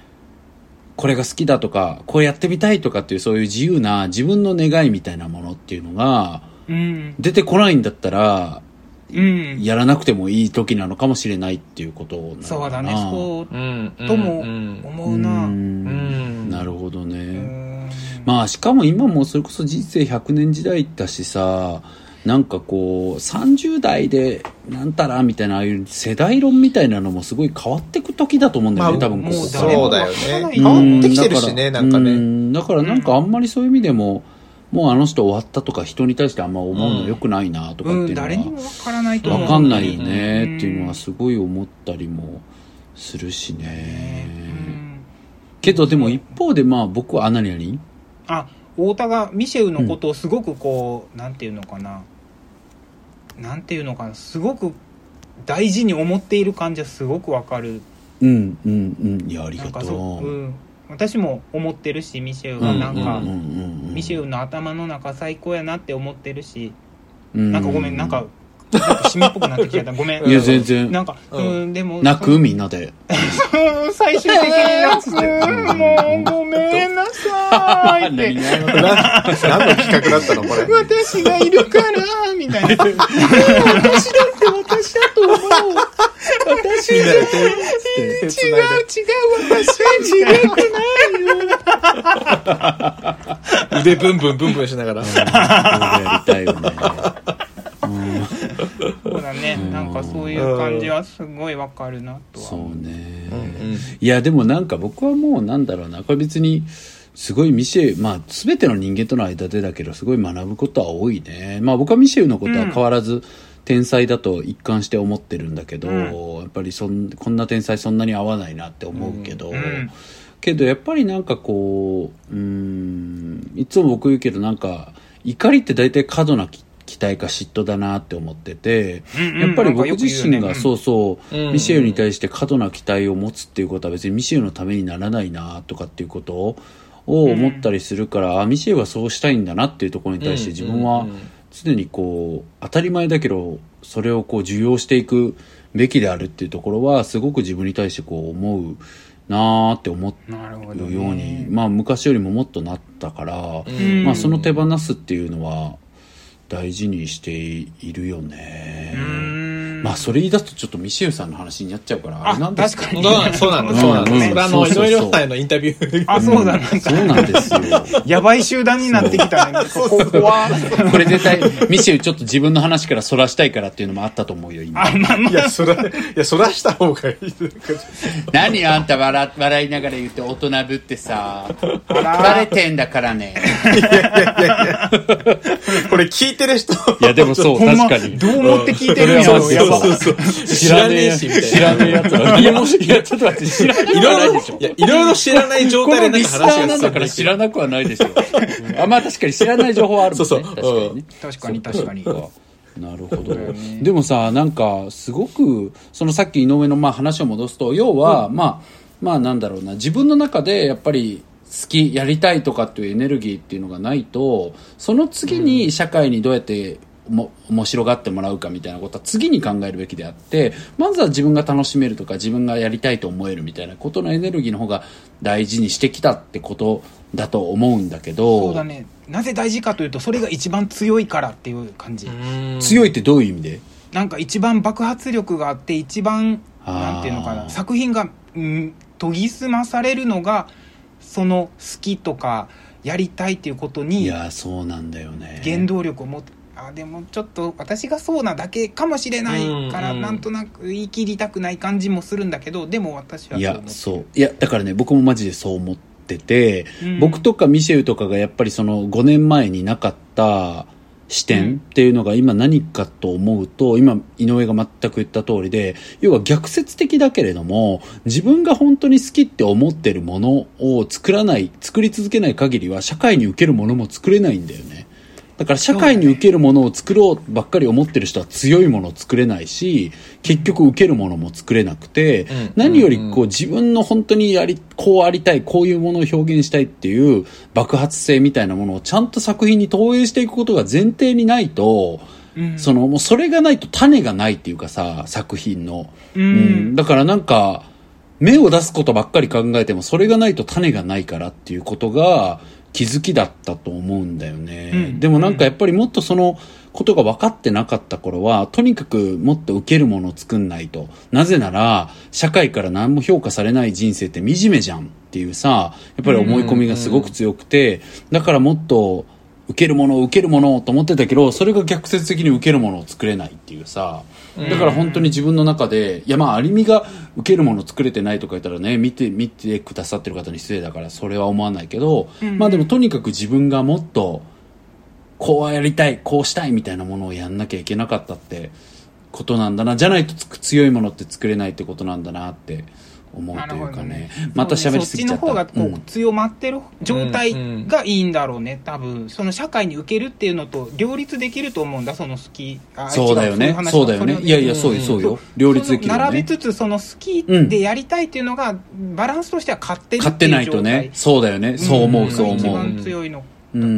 これが好きだとかこうやってみたいとかっていうそういう自由な自分の願いみたいなものっていうのがうん。出てこないんだったらうんやらなくてもいい時なのかもしれないっていうことなそうだね。そううんともうん思うな。ううん。うん。なるほどね、ん。まあしかも今もそれこそ人生100年時代だしさなんかこう30代でなんたらみたいなああいう世代論みたいなのもすごい変わってく時だと思うんだよね、まあ多分こうそうだよね。変わってきてるしねうなんかね。うん。だからなんかあんまりそういう意味でももうあの人終わったとか人に対してあんま思うのよくないなとかっていうのは、うん誰にもわからないと思う。わかんないよねうんっていうのはすごい思ったりもするしね、うん。けどでも一方でまあ僕はあ何々あ太田がミシェウのことをすごくこう、なんていうのかな。なんていうのかな。すごく大事に思っている感じはすごくわかる。うんうんうん。いやありがとう、うん、私も思ってるしミシェウうんはなんか、ミシェウの頭の中最高やなって思ってるし、うん。なんかごめんなんか締めっぽくなってきちゃった。ごめん。いや全然。なんかううんん、でも泣くみんなで。うん最終的に泣くもうごめんなさいって。何の企画だったのこれ。私がいるからみたいな。私だって私だと思う私みんなで手違う違う私は違くないよ腕ブンブンブンブンしながら俺やりたいよねそうだねなんかそういう感じはすごいわかるなとは。そう思うね、うん。うんいやでもなんか僕はもうなんだろうな。これ別にすごいミシェルまあ全ての人間との間でだけどすごい学ぶことは多いね。まあ僕はミシェルのことは変わらず天才だと一貫して思ってるんだけど、うん。やっぱりそんこんな天才そんなに合わないなって思うけど、うん。けどやっぱりなんかこううーんいつも僕言うけどなんか怒りって大体過度な期期待か嫉妬だなって思ってて、やっぱり僕自身がそうそう、うん。ミシェルに対して過度な期待を持つっていうことは別にミシェルのためにならないなとかっていうことをを思ったりするから、あミシェルはそうしたいんだなっていうところに対して自分はうんうんうん常にこう当たり前だけどそれをこう受容していくべきであるっていうところはすごく自分に対してこう思うなーって思う。ように、まあ昔よりももっとなったから、うんまあその手放すっていうのは大事にしているよね。まあそれ言い出すとちょっとミシェルさんの話になっちゃうからああれなんです確かにそうなんそうなの、そうなんそれあの、井そ上亮太へのインタビュー。あ、そうだ、なんか、そうなんですよ。やばい集団になってきたね。ここは。これ絶対、ミシェルちょっと自分の話からそらしたいからっていうのもあったと思うよ、今。あ、まあまいや、そら、いや、そらした方がいい。何あんた笑笑いながら言って大人ぶってさ。バレてんだからね。これ聞いてる人。いやでもそう、確かに。どう思って聞いてるんやろ、そうそう。知らねえし、みたいな。知らねえやつら。いや、もし、いや、ちょっと待って、知らないいろいろいでしょ、。いや、いろいろ知らない状こ態でなんか話がーなんだから知らなくはないでしょ。うんあ、まあ確かに知らない情報はあるもんね。そうそう確かにね。確かに、確かに。なるほど。でもさ、なんか、すごく、そのさっき井上のまあ話を戻すと、要は、まあ、まあなんだろうな、自分の中でやっぱり、好き、やりたいとかっていうエネルギーっていうのがないと、その次に社会にどうやっても面白がってもらうかみたいなことは次に考えるべきであって、まずは自分が楽しめるとか自分がやりたいと思えるみたいなことのエネルギーの方が大事にしてきたってことだと思うんだけど、そうだね。なぜ大事かというと、それが一番強いからっていう感じ。強いってどういう意味で？なんか一番爆発力があって、一番、なんていうのかな、作品が、うん、研ぎ澄まされるのが、その好きとか、やりたいっていうこといに、や、そうなんだよね。原動力を持って、あでもちょっと私がそうなだけかもしれないから、なんとなく言い切りたくない感じもするんだけどでも私はいそう思って、るやそう。いや、だからね、僕もマジでそう思ってて、うん僕とかミシェルとかがやっぱりその5年前になかった視点っていうのが今何かと思うと、今井上が全く言った通りで、要は逆説的だけれども、自分が本当に好きって思ってるものを作らない、作り続けない限りは社会に受けるものも作れないんだよね。だから社会に受けるものを作ろうばっかり思ってる人は強いものを作れないし、結局受けるものも作れなくて、ん。何よりこう自分の本当にやり、こうありたい、こういうものを表現したいっていう爆発性みたいなものをちゃんと作品に投影していくことが前提にないと、うん。そのもうそれがないと種がないっていうかさ、作品の。ううん。ん、だからなんか、芽を出すことばっかり考えても、それがないと種がないからっていうことが気づきだったと思うんだよね。うんでもなんかやっぱりもっとそのことが分かってなかった頃は、とにかくもっと受けるものを作んないと。なぜなら、社会から何も評価されない人生って惨めじゃんっていうさ、やっぱり思い込みがすごく強くて、だからもっと、受けるものを受けるものをと思ってたけど、それが逆説的に受けるものを作れないっていうさ、だから本当に自分の中で、いやまあ、アリミが受けるものを作れてないとか言ったらね、見て、見てくださってる方に失礼だから、それは思わないけど、うんまあでもとにかく自分がもっと、こうはやりたい、こうしたいみたいなものをやんなきゃいけなかったってことなんだな。じゃないとつく強いものって作れないってことなんだなって思うというかね。また喋りすぎちゃった。そっちの方がこう、うん強まってる状態がいいんだろうね、多分その社会に受けるっていうのと両立できると思うんだその好き。あそうだよね。そうだよね。いやいやそうよそうよ。両立できるよね。並べつつその好きでやりたいっていうのが、バランスとしては勝ってる買ってないとね。そうだよね。そう思うそう一思う。番強いのだと思う、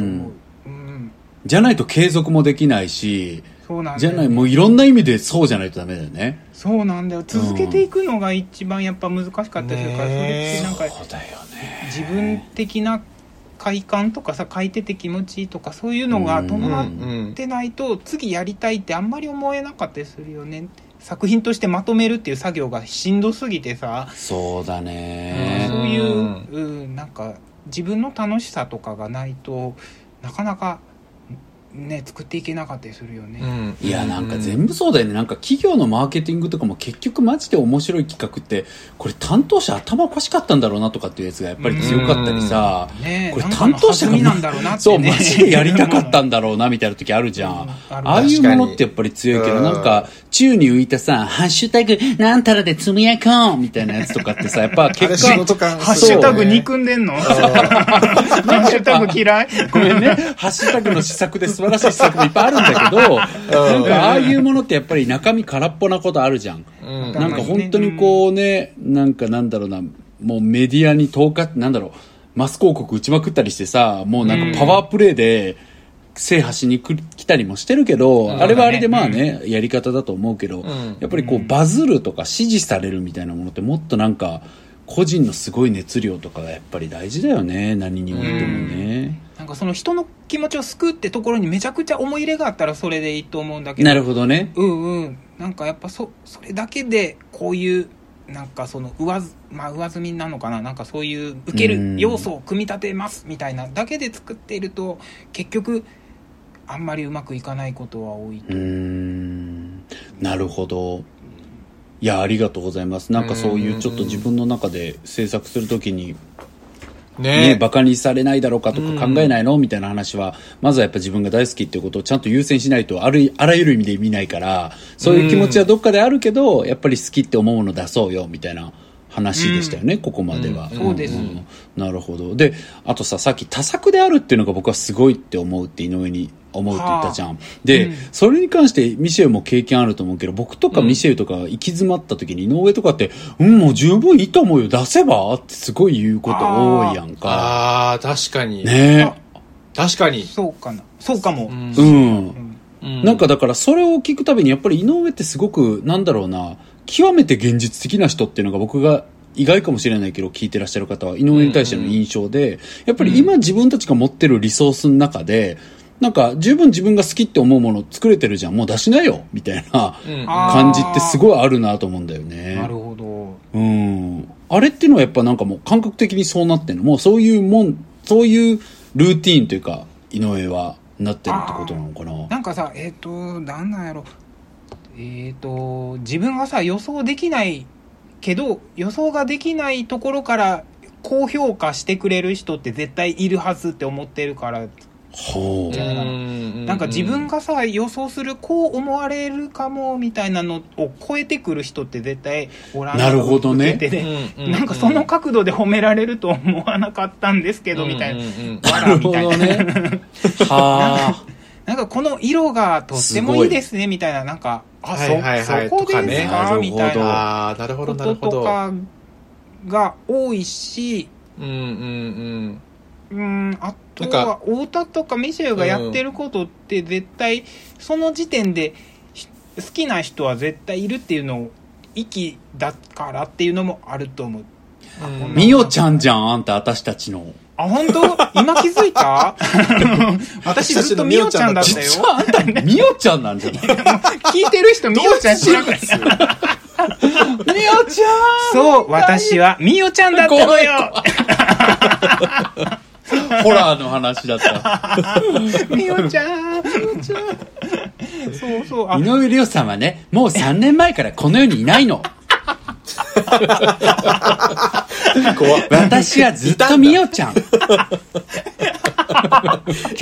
うん。じゃないと継続もできないしそうなんじゃないもういろんな意味でそうじゃないとダメだよね。そうなんだよ。続けていくのが一番やっぱ難しかったりするから、それってなんかそうだよね。自分的な快感とかさ書いてて気持ちいいとかそういうのが伴ってないと次やりたいってあんまり思えなかったりするよね。作品としてまとめるっていう作業がしんどすぎてさ。そうだね。そういう、うん、なんか自分の楽しさとかがないとなかなかね作っていけなかったりするよね、いやなんか全部そうだよね。なんか企業のマーケティングとかも結局マジで面白い企画ってこれ担当者頭おかしかったんだろうなとかっていうやつがやっぱり強かったりさこれねえなんか担当者がなんだろうなってね。そうマジでやりたかったんだろうなみたいな時あるじゃん、うんある。ああいうものってやっぱり強いけどなんか宙に浮いたさ「ハッシュタグなんたらでつぶやこう」みたいなやつとかってさやっぱ結果仕事感ハッシュタグ憎んでんの？ハッシュタグ嫌い？ごめんね。ハッシュタグの施策で素晴らしい施策もいっぱいあるんだけど、なんかああいうものってやっぱり中身空っぽなことあるじゃん。うん。なんか本当にこうね、なんかなんだろうな、もうメディアに投下、なんだろう、マス広告打ちまくったりしてさ、もうなんかパワープレイで制覇しに来来たりもしてるけど、ん。あれはあれでまあね、やり方だと思うけど、ん。やっぱりこうバズるとか支持されるみたいなものってもっとなんか、個人のすごい熱量とかがやっぱり大事だよね、何においてもね。なんかその人の気持ちを救うってところにめちゃくちゃ思い入れがあったらそれでいいと思うんだけど。なるほどね。うんうん。なんかやっぱそそれだけでこういうなんかその上ず、まあ、上積みなのかな。なんかそういう受けうんる要素を組み立てますみたいなだけで作っていると結局あんまりうまくいかないことは多いと。うーん。なるほど。いや、ありがとうございます。なんかそういうちょっと自分の中で制作するときに、ね、ねバカにされないだろうかとか考えないの？みたいな話は、まずはやっぱ自分が大好きっていうことをちゃんと優先しないと、ある、あらゆる意味で見ないから、そういう気持ちはどっかであるけど、やっぱり好きって思うもの出そうよ、みたいな話でしたよね、ここまでは。うん。そうです。ん。なるほど。で、あとさ、さっき多作であるっていうのが僕はすごいって思うって井上に思うって言ったじゃん。で、うんそれに関してミシェルも経験あると思うけど、僕とかミシェルとか行き詰まった時に井上とかって、うん、もう十分いいと思うよ、出せば？ってすごい言うこと多いやんか。ああ、確かに。ね確かに。そうかなそうかも、うんえ。うん。うんなんかだからそれを聞くたびにやっぱり井上ってすごくなんだろうな極めて現実的な人っていうのが僕が意外かもしれないけど聞いてらっしゃる方は井上に対しての印象で、やっぱり今自分たちが持ってるリソースの中でなんか十分自分が好きって思うもの作れてるじゃん。もう出しなよ。みたいな感じってすごいあるなと思うんだよね。なるほど。うん。あれっていうのはやっぱなんかもう感覚的にそうなってんの？もうそういうもん、そういうルーティーンというか、井上はなってるってことなのかな？なんかさえっ、となんなんやろ。えっ、と自分がさ予想できないけど予想ができないところから高評価してくれる人って絶対いるはずって思ってるからほう。じゃなん。なんか自分がさ予想するこう思われるかもみたいなのを超えてくる人って絶対おらんなるほどね。受けてううなんかその角度で褒められると思わなかったんですけどみたいなうんうんうんなるほどね。はあ。なんかこの色がとってもいいですねみたいななんかあそはいはいはい。そこですか？ね。な。るほど。みたいなああ、なるほど、こと。とかが多いし。うんうんうん。あとは太田とかミシェルがやってることって絶対その時点でひ好きな人は絶対いるっていうのを息だからっていうのもあると思う。みおちゃんじゃん、あんた、私たちの。あ本当？今気づいた？私ずっとみおちゃんだったよ。実はあんた、みおちゃんなんじゃない？聞いてる人みおちゃん知らないみおちゃそう私はみおちゃんだったのよ。ん ホラーの話だった。みおちゃんそうそうあ井上涼さんはね、もう3年前からこの世にいないの。怖っ私はずっとみおちゃん。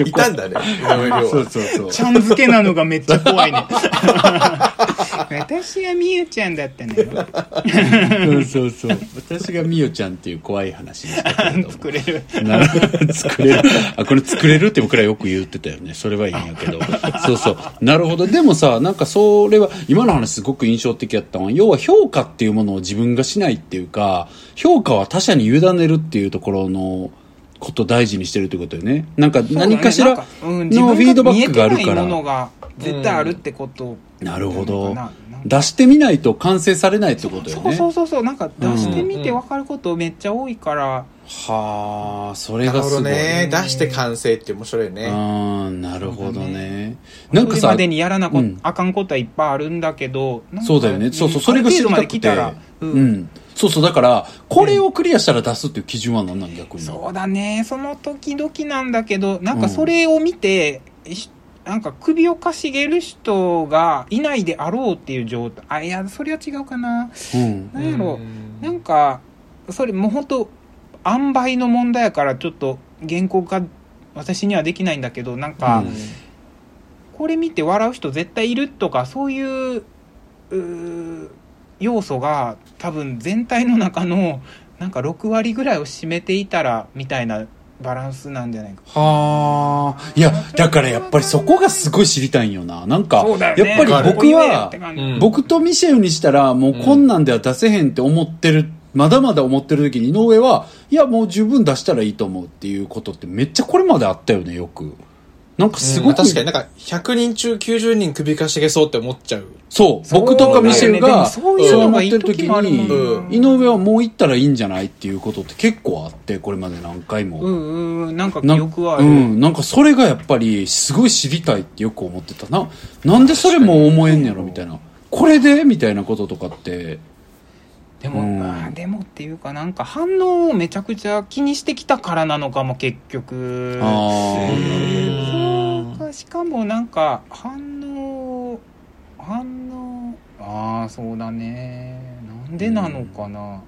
いたんだね。そうそうそう。ちゃん付けなのがめっちゃ怖いね。私はみゆちゃんだったのよ。そうそうそう。私がみおちゃんっていう怖い話でしたけれども。作れる。なる作れる。あ、これ作れるって僕らよく言ってたよね。それはいいんやけど。そうそう。なるほど。でもさ、なんかそれは、今の話すごく印象的やったのは、要は評価っていうものを自分がしないっていうか、評価は他者に委ねるっていうところの、ことを大事にしてるってことよね。なんか何かしらのフうんィードバックがあるから。が絶対あるってことなるほど出してみないと完成されないってことよそうね。そうそうそう。なんか出してみて分かることめっちゃ多いから。はあ、それがすごい。どね。出して完成って面白いね。うん、なるほどね。なんかさそれま、でにやらなこ、うんあかんことはいっぱいあるんだけど。そうだよね。そうそう、それが知りたくて。ある程度まで来たら、ううんん。そうそう、だから、これをクリアしたら出すっていう基準は何なん逆に？そうだね。その時々なんだけどなんかそれを見て、しなんか首をかしげる人がいないであろうっていう状態。あいやそれは違うかな。うん。なんやろ。うん。なんかそれもう本当塩梅の問題やからちょっと原稿化私にはできないんだけどなんか、うん。これ見て笑う人絶対いるとかそういううー要素が多分全体の中のなんか6割ぐらいを占めていたらみたいなバランスなんじゃないか。はあ。いや、だからやっぱりそこがすごい知りたいんよな。なんか、ね。やっぱり僕は僕とミシェルにしたら、もうこんなんでは出せへんって思ってるまだまだ思ってる時に井上はいやもう十分出したらいいと思うっていうことってめっちゃこれまであったよねよくなんかすごく、確かになんか100人中90人首かしげそうって思っちゃう。そう。そう僕とかミシェルがそう思のがいいってる時時もあるもん。に井上はもう行ったらいいんじゃないっていうことって結構あってこれまで何回も、うんうんうん。なんかな記憶はある、うん、なんかそれがやっぱりすごい知りたいってよく思ってた。ななんでそれも思えんねやろみたいな。これでみたいなこととかって。でも、うん。まあでもっていうかなんか反応をめちゃくちゃ気にしてきたからなのかも結局。あーしかもなんか反応反応ああそうだね。なんでなのかな、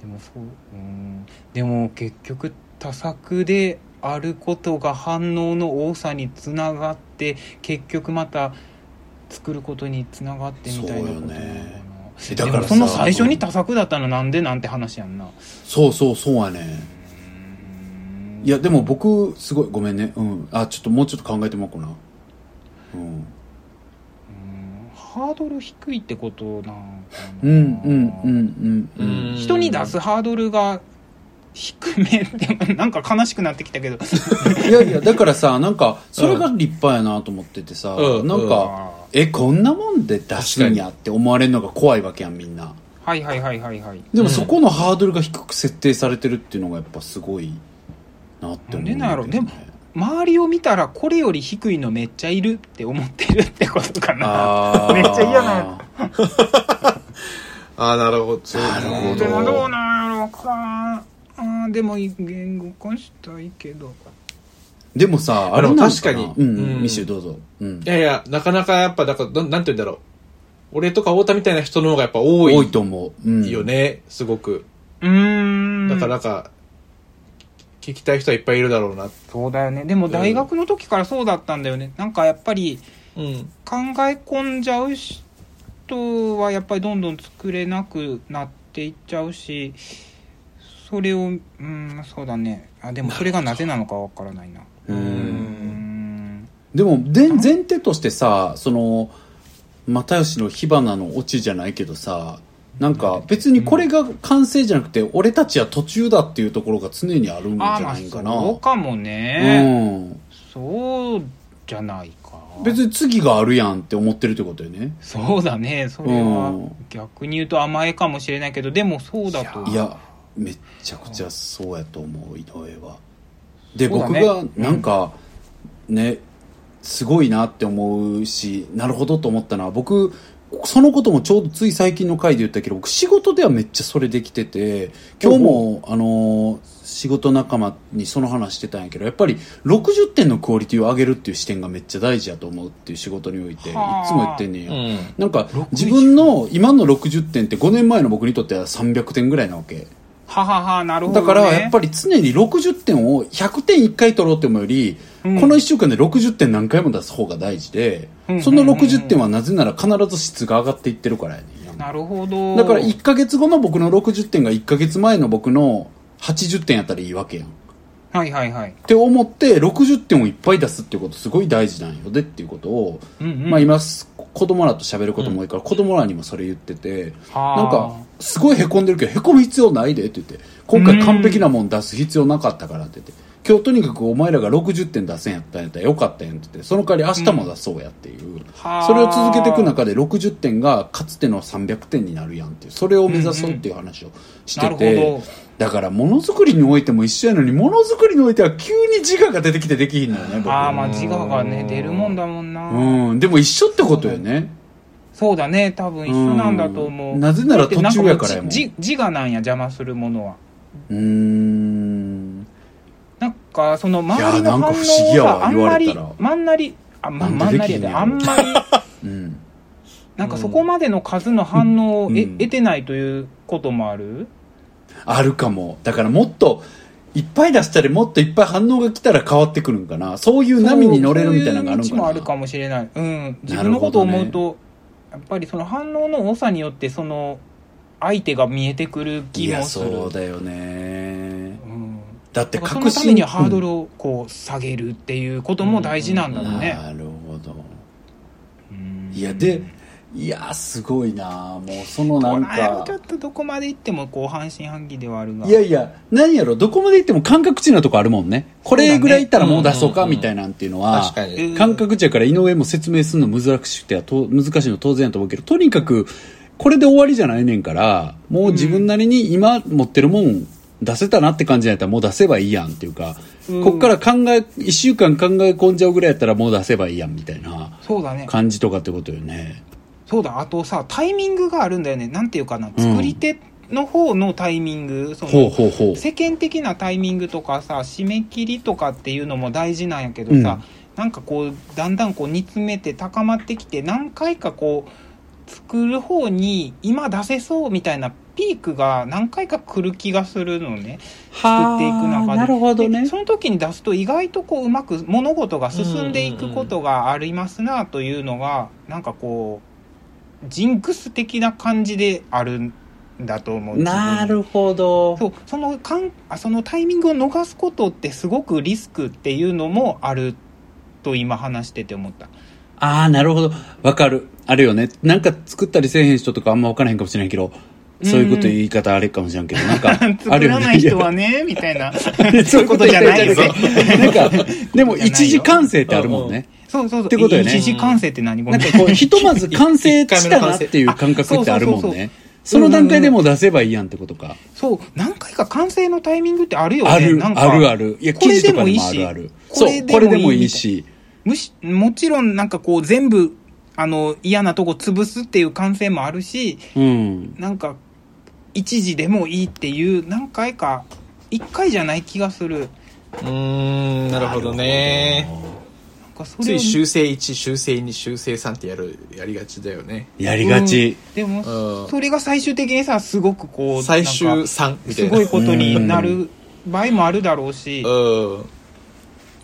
でもそううん。でも結局多作であることが反応の多さにつながって結局また作ることにつながってみたいなことなのかな。ね。でだからその最初に多作だったのなんでなんて話やんな。そうそうそうやねうんいやでも僕すごいごめんね。うん。あちょっともうちょっと考えてもらおうかな。うん。うんハードル低いってことなんかな。うんうんうんうんうん。人に出すハードルが低めってなんか悲しくなってきたけど。いやいやだからさなんかそれが立派やなと思っててさ、うん。なんか、えこんなもんで出すんやって思われるのが怖いわけやんみんな。はいはいはいはいはい。でもそこのハードルが低く設定されてるっていうのがやっぱすごいなって思うね、なんやろ？でも周りを見たらこれより低いのめっちゃいるって思ってるってことかな。めっちゃ嫌なや ああ、なるほど。そうなるほどでもどうなんやろかあーでも言語化したいけど。でもさあれなん確かに。うん、うん。ミシェルどうぞ、うん。い、やいや、なかなかやっぱ、だから、なんなんて言うんだろう。俺とか太田みたいな人の方がやっぱ多い多いと思う、うん、よね、すごく。うーん。だからなんか、聞きたい人はいっぱいいるだろうな。そうだよね。でも大学の時からそうだったんだよね。なんかやっぱりうん。考え込んじゃう人はやっぱりどんどん作れなくなっていっちゃうしそれをうんそうだね。あでもそれがなぜなのかわからないな。ううん。んでもで前提としてさその又吉の火花のオチじゃないけどさなんか別にこれが完成じゃなくて、俺たちは途中だっていうところが常にあるんじゃないかな、そうかもね、うん。そうじゃないか。別に次があるやんって思ってるってことよね。そうだね。それはうん。逆に言うと甘えかもしれないけどでもそうだと。いやめっちゃくちゃそうやと思う井上は。で、ね。僕がなんかねすごいなって思うしなるほどと思ったのは僕そのこともちょうどつい最近の回で言ったけど僕仕事ではめっちゃそれできてて今日もあの仕事仲間にその話してたんやけどやっぱり60点のクオリティを上げるっていう視点がめっちゃ大事やと思うっていう仕事においていつはあも言ってんねんよ、うん。なんか自分の今の60点って5年前の僕にとっては300点ぐらいなわけ。はははなるほど、ね、だからやっぱり常に60点を100点1回取ろうって思うより、うんこの1週間で60点何回も出す方が大事で、うん。その60点はなぜなら必ず質が上がっていってるからやねなるほど。だから1ヶ月後の僕の60点が1ヶ月前の僕の80点やったらいいわけやん。っはいはいはい。て思って60点をいっぱい出すっていうことすごい大事なんよでっていうことを、うんうん。まあ今す子供らと喋ることも多いから、子供らにもそれ言っててはあ。なんかすごいへこんでるけどへこむ必要ないでって言って今回完璧なもん出す必要なかったからって言って今日とにかくお前らが60点出せんやったんやったらよかったやんって言ってその代わり明日も出そうやっていう、はあそれを続けていく中で60点がかつての300点になるやんっていう。それを目指そうっていう話をしてなるて、ほど。だからものづくりにおいても一緒やのにものづくりにおいては急に自我が出てきてできひんのよね僕。ああまあ自我がね出るもんだもんな、うん。でも一緒ってことよね。そうだね。多分一緒なんだと思う、うん。なぜなら途中やからやもん。自我なんや邪魔するものは。うんかその周りの反応をいやなんか不思議やわさあんまりまんなりあままんなりやであんまり。うん。なんかそこまでの数の反応をえ、うん。得てないということもある？あるかも。だからもっといっぱい出したりもっといっぱい反応が来たら変わってくるんかな。そういう波に乗れるみたいなのがあるんそうもあるかもしれない。うん。自な分のことを思うと、やっぱりその反応の多さによってその相手が見えてくるいや気もする。そうだよね。うんだってそ確信のためにはハードルをこう下げるっていうことも大事なんだろうね、なるほど。うん。いやでいやーすごいなもうそのなんか。ちょっとどこまで行ってもこう半信半疑ではあるが。いやいや何やろどこまで行っても感覚値なとこあるもんね。これぐらい行ったらもう出そうかみたいなんっていうのは確かに。うん。感覚値やから井上も説明するの難しくてと難しいの当然やと思うけどとにかくこれで終わりじゃないねんからもう自分なりに今持ってるもん出せたなって感じやったらもう出せばいいやんっていうか、うん。こっから考え1週間考え込んじゃうぐらいやったらもう出せばいいやんみたいなそうだね。感じとかってことよね。そうだ。あとさタイミングがあるんだよね。なんていうかな。作り手の方のタイミング、うほうほう。世間的なタイミングとかさ締め切りとかっていうのも大事なんやけどさ、なんかこうだんだんこう煮詰めて高まってきて何回かこう作る方に今出せそうみたいなピークが何回か来る気がするのね。作っていく中で。なるほどね。でその時に出すと意外とこううまく物事が進んでいくことがありますなというのがなんかこうジンクス的な感じであるんだと思うなるほど。そうそのかんあそのタイミングを逃すことってすごくリスクっていうのもあると今話してて思った。ああなるほど。わかる。あるよね。なんか作ったりせえへん人とかあんま分からへんかもしれんけどそういうこと言い方あれかもしれんけど、なんか、あ作るよね。らない人はねみたいな。そういうことじゃないよね。なんか、でも一時完成ってあるもんね。そうそうそう。ってことよね。一時完成って何？なんかこう、ひとまず完成したなっていう 感覚ってあるもんね。その段階でもう出せばいいやんってことか。そう。何回か完成のタイミングってあるよね。ある、あるある。いや、こ記事とかでれでもいいし。もあるある。そう、これでもいいし。むしもちろんなんかこう全部あの嫌なとこ潰すっていう完成もあるし。うん。なんか一時でもいいっていう何回か一回じゃない気がするうーん、なるほどね。なんかそれをつい修正1、修正2、修正3ってやる、やりがちだよね。やりがち。でも、うんそれが最終的にさすごくこう最終なんか3みたいな。すごいことになる場合もあるだろうしうん。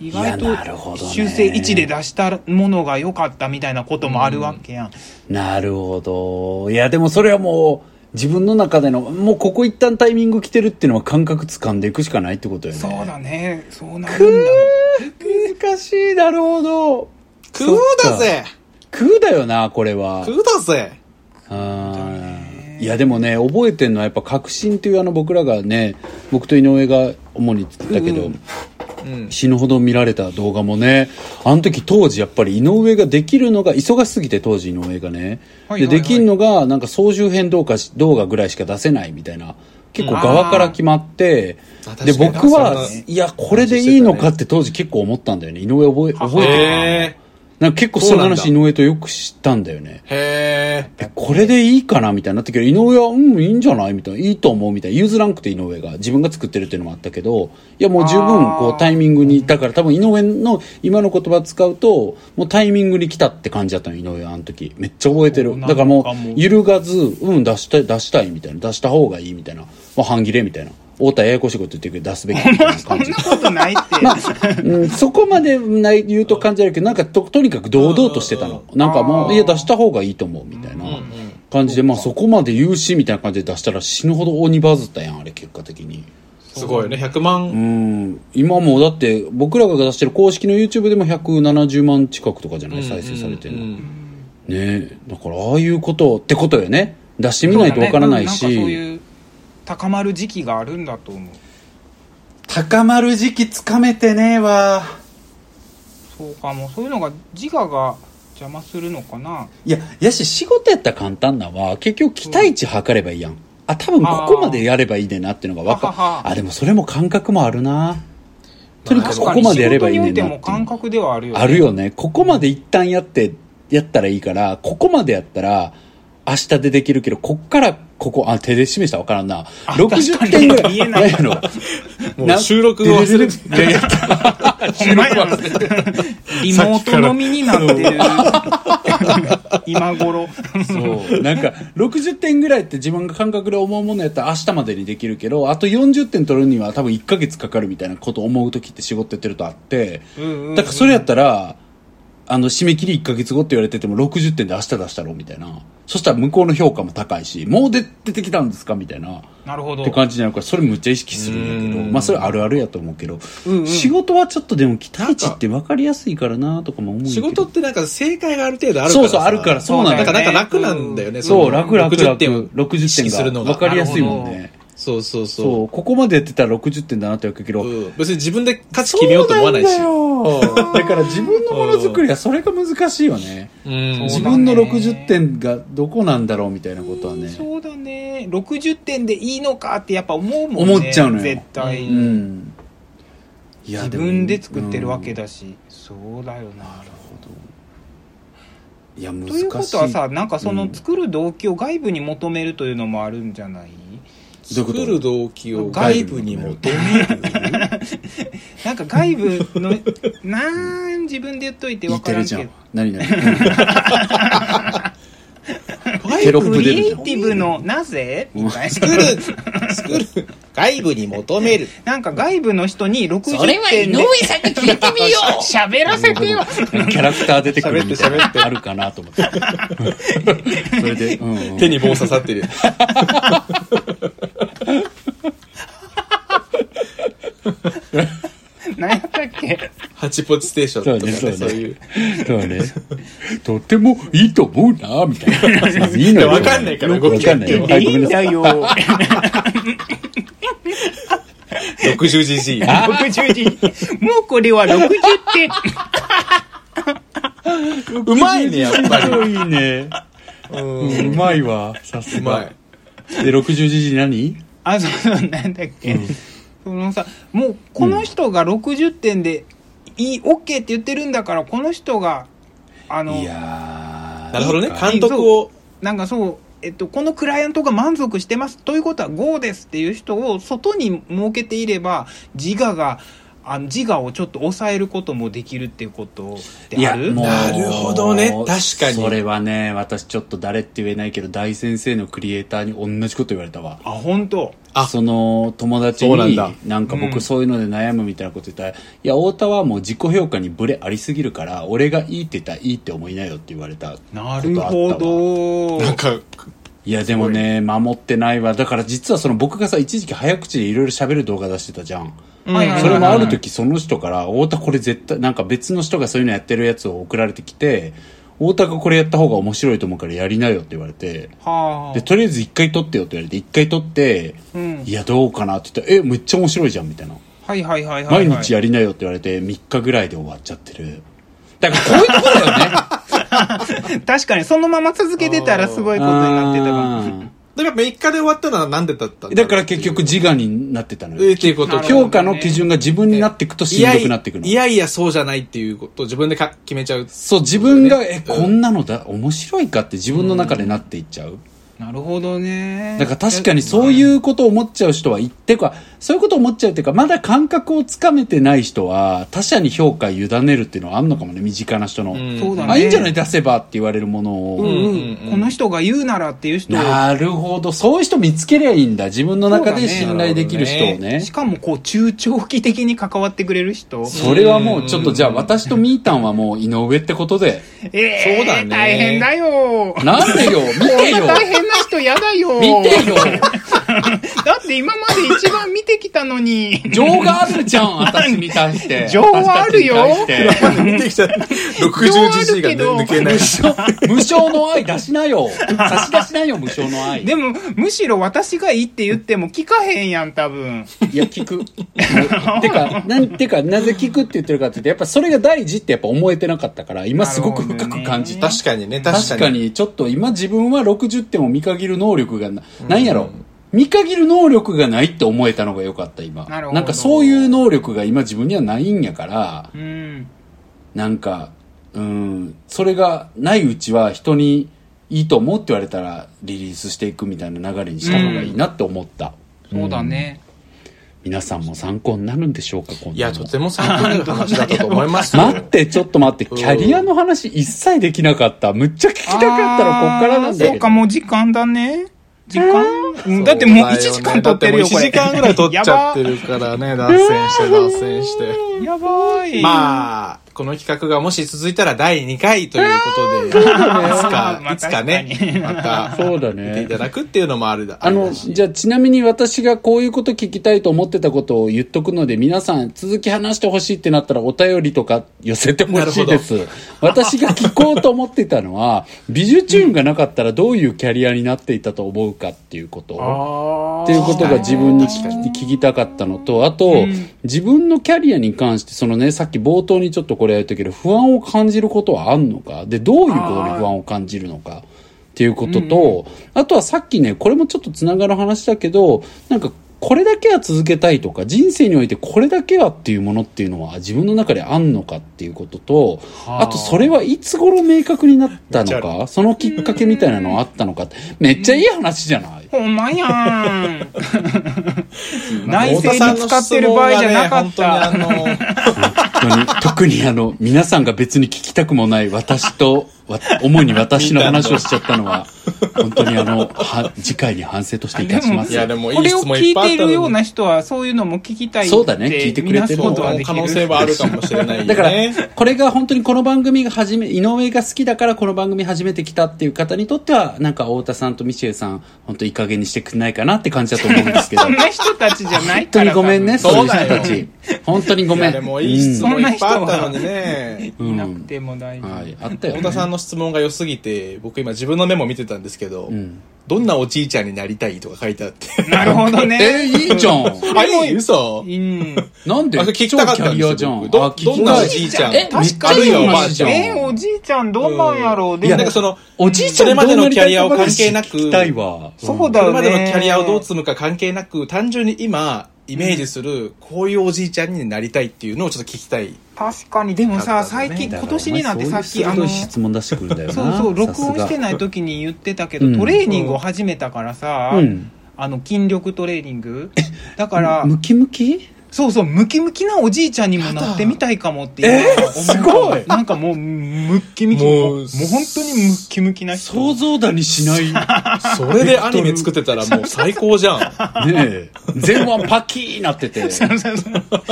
意外と修正1で出したものが良かったみたいなこともあるわけやん、なるほど。いや、でもそれはもう、自分の中での、もうここ一旦タイミング来てるっていうのは感覚掴んでいくしかないってことよね。そうだねそうなるんだ難しい、なるほど。食うだぜ空だよな、これは。食うだぜうんいやでもね覚えてんのはやっぱ革新っていうあの僕らがね僕と井上が主に作ったけど、うん。うん。死ぬほど見られた動画もねあの時当時やっぱり井上ができるのが忙しすぎて当時井上がね、はいはいはい。でできるのがなんか総集編動画し動画ぐらいしか出せないみたいな結構側から決まって、であ確かに僕はいやこれでいいのかって当時結構思ったんだよね。井上覚え覚えてるへなんか結構その話井上とよく知ったんだよねー。へえこれでいいかなみたいになったけど、井上は、うん、いいんじゃないみたいな、いいと思うみたいな、譲らんくて井上が、自分が作ってるっていうのもあったけど、いやもう十分、こう、タイミングに、だから多分井上の今の言葉使うと、もうタイミングに来たって感じだったの、井上はあの時。めっちゃ覚えてる。だからもう揺るがず、うん、出したい、出したいみたいな、出した方がいいみたいな、もう半切れみたいな。太田ややこしいこと言ってるけど、出すべきみたいな感じ。そんなことないって、うん、そこまでない言うと感じあるけど、なんかと、とにかく堂々としてたの。なんかもう、いや、出した方がいいと思う、みたいな感じで、まあそこまで言うし、みたいな感じで出したら死ぬほど鬼バズったやん、あれ、結果的に。すごいね。100う。ん。今もだって、僕らが出してる公式の YouTube でも170万近くとかじゃない、再生されてるの。ねうんえ。だから、ああいうことってことよね。出してみないとわからないし、高まる時期があるんだと思う高まる時期つかめてねえわ。そうかもそういうのが自我が邪魔するのかないや、やし、仕事やったら簡単なのは、結局期待値測ればいいやん。あ、多分ここまでやればいいねんなっていうのが分かあ、でもそれも感覚もあるな。とにかくここまでやればいいねんなって感覚ではあるよねあるよね。ここまで一旦やって、やったらいいから、ここまでやったら、明日でできるけど、こっから、ここ、あ、手で示したら分からんな。あ60点ぐらい。確かに言えない。何やろもう収録を忘れていやいやほんまやなリモート飲みになってる。今頃。そう。なんか、60点ぐらいって自分が感覚で思うものやったら明日までにできるけど、あと40点取るには多分1ヶ月かかるみたいなこと思う時って仕事やってるとあって、だからそれやったら、あの、締め切り1ヶ月後って言われてても60点で明日出したろみたいな。そしたら向こうの評価も高いし、もう出出てきたんですかみたいな。なるほどって感じになるから、それむっちゃ意識するんやけど、うんまあそれあるあるやと思うけど、うんうん仕事はちょっとでも期待値って分かりやすいからなとかも思う。仕事ってなんか正解がある程度あるからさそうそうあるからそうなんだなんかなんか楽なんだよね。そう、の楽々60点を楽。60意識点が分かりやすいもんね。そうそうそ、そうここまでやってたら60点だなってわけどけど、う。うん別に自分で価値決めようと思わないし。そうなんだよ。だから自分のものづくりはそれが難しいよね。うん自分の60点がどこなんだろうみたいなことはね。そうだね60点でいいのかってやっぱ思うもんね思っちゃうのよ絶対、うんうん。いや自分で作ってるわけだ。だし、そうだよないや、難しい。ということはさなんかそのうん作る動機を外部に求めるというのもあるんじゃない？作る動機を外部に求める？なんか外部の なん自分で言っといて言ってるじゃん分からんけど。何何？外 テロックプ出るじゃんリエイティブのなぜ？みたいな。作る、作る、外部に求める。なんか外部の人に60点でそれは井上さんに聞いてみよう。喋らせてよ。キャラクター出てくるみたいな。あるかなと思って。それで、うんうん。手に棒刺さってる。何やったっけ？ハチポチステーションとかね、そうねそういう。そうね。とってもいいと思うな、みたいな。いいのよ。わかんないから動きわかんないよ。はい、ごめんなさい。よ60 g g 60時もうこれは60点うまいね、やっぱり。いいね。うん、うまいわ。さすうまがい。。で、60時何？あそうそうなんだっけ、そのさもうこの人が60点でいい OK って言ってるんだからこの人があのいやー。なるほどね。監督を。なんかそう、えっと、このクライアントが満足してますということは GO ですっていう人を外に設けていれば自我があの自我をちょっと抑えることもできるっていうことっていや、ある。なるほどね。確かに。それはね、私ちょっと誰って言えないけど、大先生のクリエイターに同じこと言われたわ。あ本当？あ。その友達にそうなんだ。なんかうん。僕そういうので悩むみたいなこと言ったら、いや太田はもう自己評価にブレありすぎるから俺がいいって言ったらいいって思いなよって言われたなるほど。なんか、いやでもね守ってないわ。だから実はその僕がさ一時期早口でいろいろ喋る動画出してたじゃんはいはいはい。それもある時その人から太田これ絶対なんか別の人がそういうのやってるやつを送られてきて太田がこれやった方が面白いと思うからやりなよって言われてはあ。でとりあえず一回撮ってよって言われて一回撮ってうん。いやどうかなって言ったらえめっちゃ面白いじゃんみたいな。はいはいはいはい、はい、毎日やりなよって言われて3日ぐらいで終わっちゃってる。だからこういうとこだよね。確かにそのまま続けてたらすごいことになってたかも。うんでもやっぱ3日で終わったのはなんでだったんだから結局自我になってたのえーよ。っていうことなるほど評価の基準が自分になっていくとしんどくなっていくのい。やいや、そうじゃないっていうことを自分でか決めちゃう。そう、自分が、え、うんこんなのだ、面白いかって自分の中でなっていっちゃう。なるほどねだから確かにそういうことを思っちゃう人は、ってか、そういうことを思っちゃうっていうか、まだ感覚をつかめてない人は、他者に評価委ねるっていうのはあんのかもね、身近な人の。うん。そうだね。あ、いいんじゃない出せばって言われるものを。うんうんうん。うんこの人が言うならっていう人。をなるほど。そういう人見つけりゃいいんだ。自分の中で信頼できる人をそうだね。しかもこう中長期的に関わってくれる人。それはもうちょっとじゃあ私とミータンはもう井上ってことで。ええそうだね。大変だよ。なんでよ。見てよ。な大変な人やだよ。見てよ だって今まで一番見てきたのに情があるじゃん、私に対して。情はあるよ見てきた 60G が抜けない。無償の愛出しなよ。差し出しなよ、無償の愛。でもむしろ私がいいって言っても聞かへんやん多分いや、聞く。てか、なんてか、なぜ聞くって言ってるかって言って、やっぱそれが大事ってやっぱ思えてなかったから、今すごく深く感じた。確かにね、確かに。確かに、ちょっと今自分は60点を見限る能力がな、なんやろ。見限る能力がないって思えたのが良かった、今。なるほどんかそういう能力が今自分にはないんやから、うんなんか、うん、それがないうちは人にいいと思うって言われたらリリースしていくみたいな流れにした方がいいなって思った。そうだね、皆さんも参考になるんでしょうか、いや、とても参考になる話だったと思いますよ。待って、ちょっと待って、キャリアの話一切できなかった。むっちゃ聞きたかったらこっからなん。そうか、もう時間だね。時間？うんだってもう1時間撮ってるよ、こ1れ。時間ぐらい撮っちゃってるからね、脱線して脱線して。やばい。まあ、この企画がもし続いたら第2回ということで、いつか、まあいつかねまた、そうだ見ていねただくっていうのもあるだ。あの、じゃあちなみに私がこういうこと聞きたいと思ってたことを言っとくので、皆さん続き話してほしいってなったらお便りとか寄せてほしいです。私が聞こうと思ってたのは、美術チューンがなかったらどういうキャリアになっていたと思うかっていうことを。っていうことが自分に聞き聞きたかったのと、あと、自分のキャリアに関して、そのね、さっき冒頭にちょっとこれやったけど、不安を感じることはあんのか？で、どういうことに不安を感じるのか？っていうことと、あとはさっきね、これもちょっとつながる話だけど、なんか、これだけは続けたいとか、人生においてこれだけはっていうものっていうのは自分の中であんのかっていうことと、あ。とそれはいつ頃明確になったのか、そのきっかけみたいなのはあったのか？って、めっちゃいい話じゃない？ほんまやん。内太政に使ってる場合じゃなかった。ね、本当に、特にあの、皆さんが別に聞きたくもない私と、わ主に私の話をしちゃったのは、本当にあの、は、次回に反省としていたします。いやでもいこれをい質問聞いいっぱいあったのにているような人は、そういうのも聞きたいってそうだね聞いてくれてる可能性はあるかもしれないよね。だから、これが本当にこの番組が始め、井上が好きだからこの番組始めてきたっていう方にとっては、なんか太田さんとミシェルさん、本当いい加減にしてくんないかなって感じだと思うんですけど。そんな人たちじゃない本当から。にごめんね、そそういう人たち。本当にごめん。でもいい質うん問いっぱいあったのにね。いなくても大丈夫。はい、あったよ、ね。太田さんの質問が良すぎて、僕今自分のメモ見てたんですけど、んどんなおじいちゃんになりたいとか書いてあって。なるほどね。えー、いいじゃん。あ、いい嘘うん。なんで？聞きたかったんですよ超キャリアじゃん。僕どんなおじいちゃん？え、めっちゃいいあるいはおばあちゃん。え、おじいちゃんどんなんやろう？いや、でもなんかその、おじいちゃんそれまでのキャリアを関係なく。そうだ。それまでのキャリアをどう積むか関係なく、単純に今、イメージする、こういうおじいちゃんになりたいっていうのをちょっと聞きたい。確かに。でもさ、最近、今年になってさっき、あの質問出してくるんだよな。そうそう、録音してい。ない時に言ってたけど、うんトレーニングを始めたからさ、うん。あの、筋力トレーニングだから、ムキムキ？そうそう、ムキムキなおじいちゃんにもなってみたいかもっていうすごいなんかもう、ムッキムキ。もうもう本当にムッキムキな人。想像だにしない。ね それでアニメ作ってたらもう最高じゃん。え。前腕パキーなってて、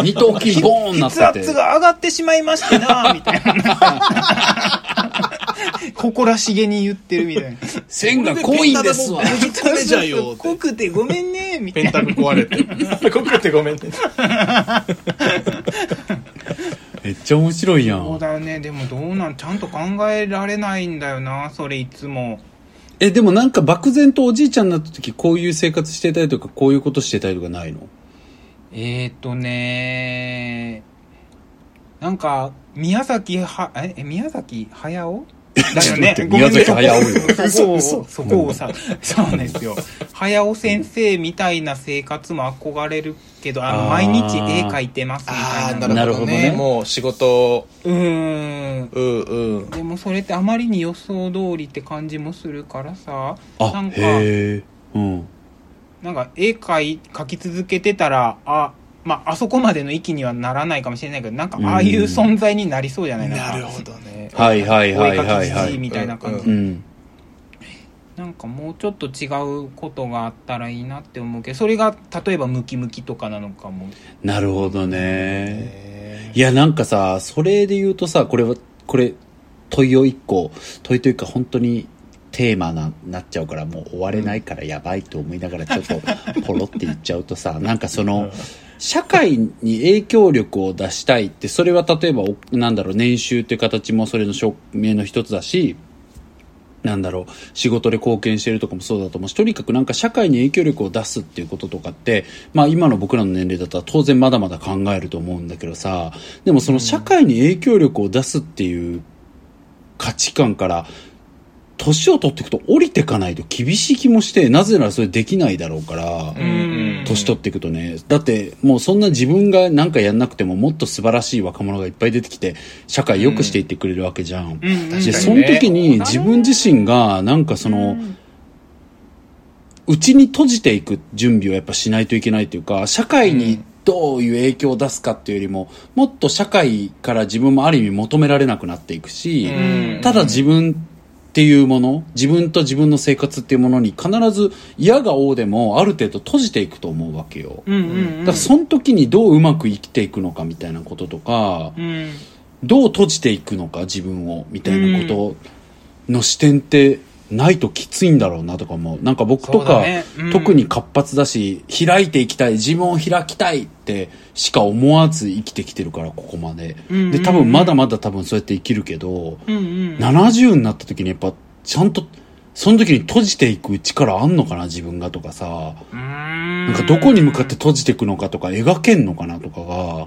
二頭筋ボーンなって筆て。圧が上がってしまいましてな、みたいな。誇らしげに言ってるみたいな。線が濃いんですわ。50個目じゃんよ。濃くてごめんね、みたいな。ペンタク壊れて。こくってごめんね。めっちゃ面白いや。そうんだよね。でもどうなん、ちゃんと考えられないんだよな、それいつも。え、でもなんか漠然とおじいちゃんになった時こういう生活してたりとか、こういうことしてたりとかないの？えーとねなんか、宮崎は、え、え宮崎駿？だよね。ごめんね宮崎駿よ。そこを、そこをさ、そうですよ。駿先生みたいな生活も憧れるけど、あの、毎日絵描いてますみたいな。なるほどね。もう仕事、うーん。うんうん。でもそれってあまりに予想通りって感じもするからさ、なあ、んか。うん。なんか絵描い描き続けてたら、あ、まあ、あそこまでの域にはならないかもしれないけど、なんかああいう存在になりそうじゃない？なるど。ほどね。はいはいはいはいはい。みたいな感じ。うんうん。なんかもうちょっと違うことがあったらいいなって思うけど、それが例えばムキムキとかなのかも。なるほどね。えいや、なんかさ、それで言うとさ、これは、これ、問いを一個、問いというか本当にテーマな、なっちゃうからもう終われないからやばいと思いながらちょっとポロって言っちゃうとさ、なんかその、社会に影響力を出したいって、それは例えば、なんだろう、年収っていう形もそれの証明の一つだし、なんだろう、仕事で貢献してるとかもそうだと思うし、とにかくなんか社会に影響力を出すっていうこととかって、まあ今の僕らの年齢だったら当然まだまだ考えると思うんだけどさ、でもその社会に影響力を出すっていう価値観から、年を取っていくと降りていかないと厳しい気もして、なぜならそれできないだろうから、うん。年取っていくとね。だって、もうそんな自分が何かやんなくてももっと素晴らしい若者がいっぱい出てきて、社会良くしていってくれるわけじゃん。で、その時に自分自身が、なんかその、うちに閉じていく準備をやっぱしないといけないというか、社会にどういう影響を出すかっていうよりも、もっと社会から自分もある意味求められなくなっていくし、うん。ただ自分っていうもの、自分と自分の生活っていうものに必ず嫌が応でもある程度閉じていくと思うわけよ。うんうんうん。だからその時にどううまく生きていくのかみたいなこととか、うん。どう閉じていくのか自分をみたいなことの視点ってないときついんだろうなとかもなんか僕とか、ね。うん。特に活発だし開いていきたい自分を開きたいってしか思わず生きてきてるからここまで、うんうんうん。で多分まだまだ多分そうやって生きるけど、うんうん70になった時にやっぱちゃんとその時に閉じていく力あんのかな自分がとかさ。なんかどこに向かって閉じていくのかとか描けんのかなとかが。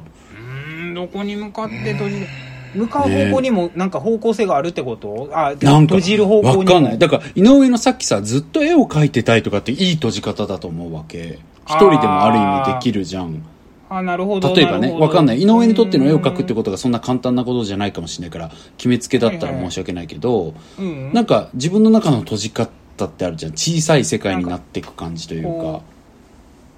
どこに向かって閉じる向かう方向にもなんか方向性があるってこと？あなんか閉じる方向にかんない。だから井上のさっきさずっと絵を描いてたいとかっていい閉じ方だと思うわけ。一人でもある意味できるじゃん。あなるほど例えばねわかんない。井上にとっての絵を描くってこことがそんな簡単なことじゃないかもしれないから決めつけだったら申し訳ないけど、と、うん、なんか自分の中の閉じ方ってあるじゃん。小さい世界になっていく感じというこ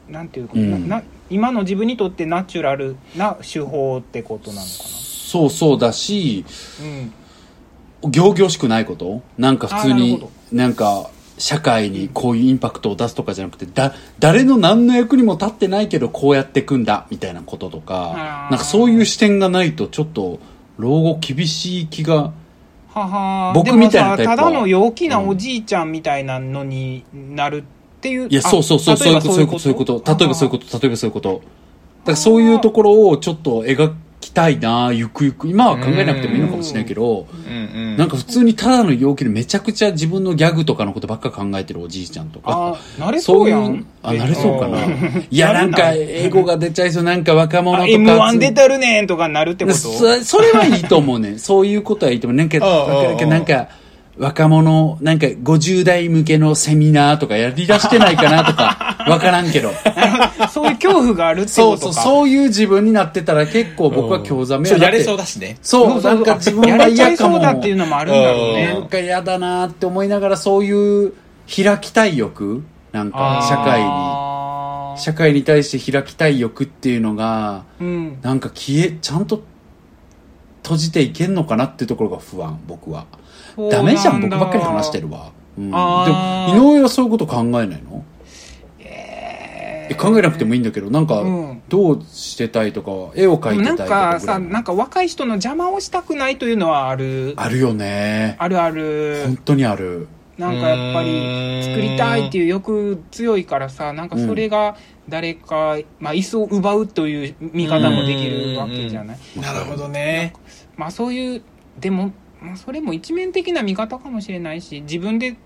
かなんていうか、うん。なな今の自分にとってナチュラルな手法ってことなのかそうそうだしなうん仰々しくないこと？なんか普通にほなんか社会にこういうインパクトを出すとかじゃなくてだ誰の何の役にも立ってないけどこうやっていくんだみたいなこととかなんかそういう視点がないとちょっと老後厳しい気がはは。僕みたいなタイプは。ただの陽気なおじいちゃんみたいなのになるっていう、いやあそうそうそうそういうこと？そういうことそういうこと例えばそういうこと例えばそういうこと。だからそういうところをちょっと描きたいなゆくゆく今は考えなくてもいいのかもしれないけど。なんか普通にただの陽気でめちゃくちゃ自分のギャグとかのことばっか考えてるおじいちゃんとかあなれそうやんいうあ、なれそうかなうん。いや、なんか、英語が出ちゃいそう。なんか若者とあか。M1 出てるねんとかなるってこと？そそれはいいと思うね。そういうことはいいと思う。なんか、なんか、なんか若者、なんか50代向けのセミナーとかやり出してないかなとか、わからんけど。そういう恐怖があるってそうそう、ことかそういう自分になってたら結構僕は興ざめそうやれそうだしね。そう、なんか自分やはれちゃいそう嫌かも。だっていうのもあるんだろううん。ねなんか嫌だなって思いながらそういう開きたい欲なんか社会に。社会に対して開きたい欲っていうのがうん。なんか消えちゃんと閉じていけんのかなっていうところが不安僕はダメじゃん僕ばっかり話してるわ、うん、でも井上はそういうこと考えないの？ええ考えなくてもいいんだけどなんかうん。どうしてたいとか絵を描いてたなんいとかかさぐらいなんか若い人の邪魔をしたくないというのはある。あるよね。あるある。本当にある。なんかやっぱり作りたいっていう欲強いからさなんかそれが誰か、まあ、椅子を奪うという見方もできるわけじゃない。なるほどね。まあそういうでも、まあ、それも一面的な見方かもしれないし自分で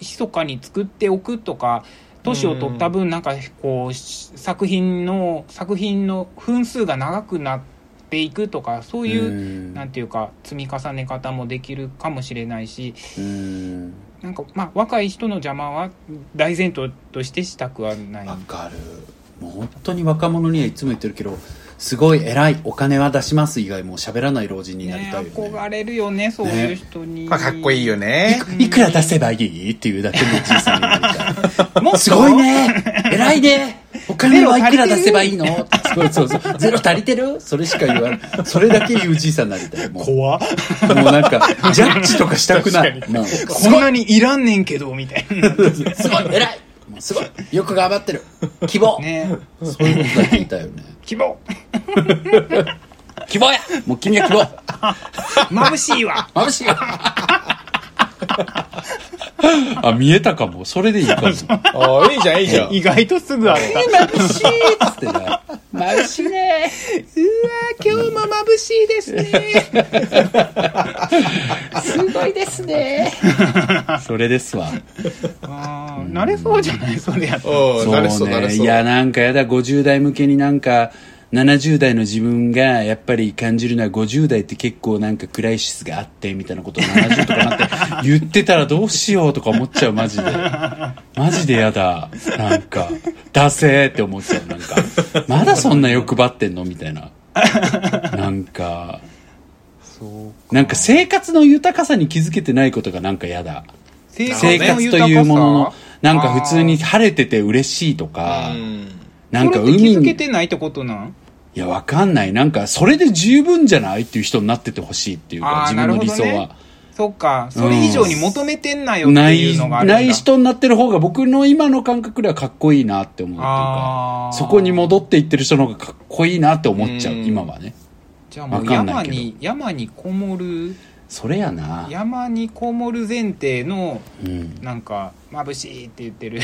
密かに作っておくとか年を取った分なんかこうし作品の作品の分数が長くなっていくとかそういう、うん。なんていうか積み重ね方もできるかもしれないしうん。なんかまあ若い人の邪魔は大前提としてしたくはない。わかる。もう本当に若者にはいつも言ってるけどすごい偉いお金は出します以外もう喋らない老人になりねたいよね。憧れるよねそういう人に、まあかっこいいよね。いくら出せばいいっていうだけのじいさんになりたい。もっと？すごいね。偉いね。お金はいくら出せばいいの？そうそうそうゼロ足りてる？それしか言わないそれだけ言うじいさんになりたいもう怖っ。もうなんかジャッジとかしたくない。確なこんなにいらんねんけどみたいな。すごい。偉い。もうすごい。よく頑張ってる。希望、ね。そういうことだけ言いたいよね希望。希望や。もう君は希望。眩しいわ。眩しいよ あ見えたかも。それでいいかも。ああ、いいじゃん、いいじゃん。意外とすぐあった。眩しいっつってな眩しいね。うわ今日も眩しいですね。すごいですね。それですわ。あー慣れそうじゃないそれやったら。そう、なれそう。いやなんかやだ50代向けになんか70代の自分がやっぱり感じるのは50代って結構なんかクライシスがあってみたいなことを70とかなって言ってたらどうしようとか思っちゃうマジで。マジでやだ。なんかダセーって思っちゃう。なんかまだそんな欲張ってんのみたいな。なんかなんか生活の豊かさに気づけてないことがなんかやだ。生生活というもののなんか普通に晴れてて嬉しいとかうん。なんかそれって気づけ海にてないってことなん？いやわかんない。なんかそれで十分じゃないっていう人になっててほしいっていうか自分の理想は、そっか。それ以上に求めてんなよってないいうのがあるん。だない人になってる方が僕の今の感覚ではかっこいいなって思うっていうかそこに戻っていってる人の方がかっこいいなって思っちゃううん。今はね。じゃあもう山に山にこもるそれやな。山にこもる前提のうん。なんか眩しいって言ってる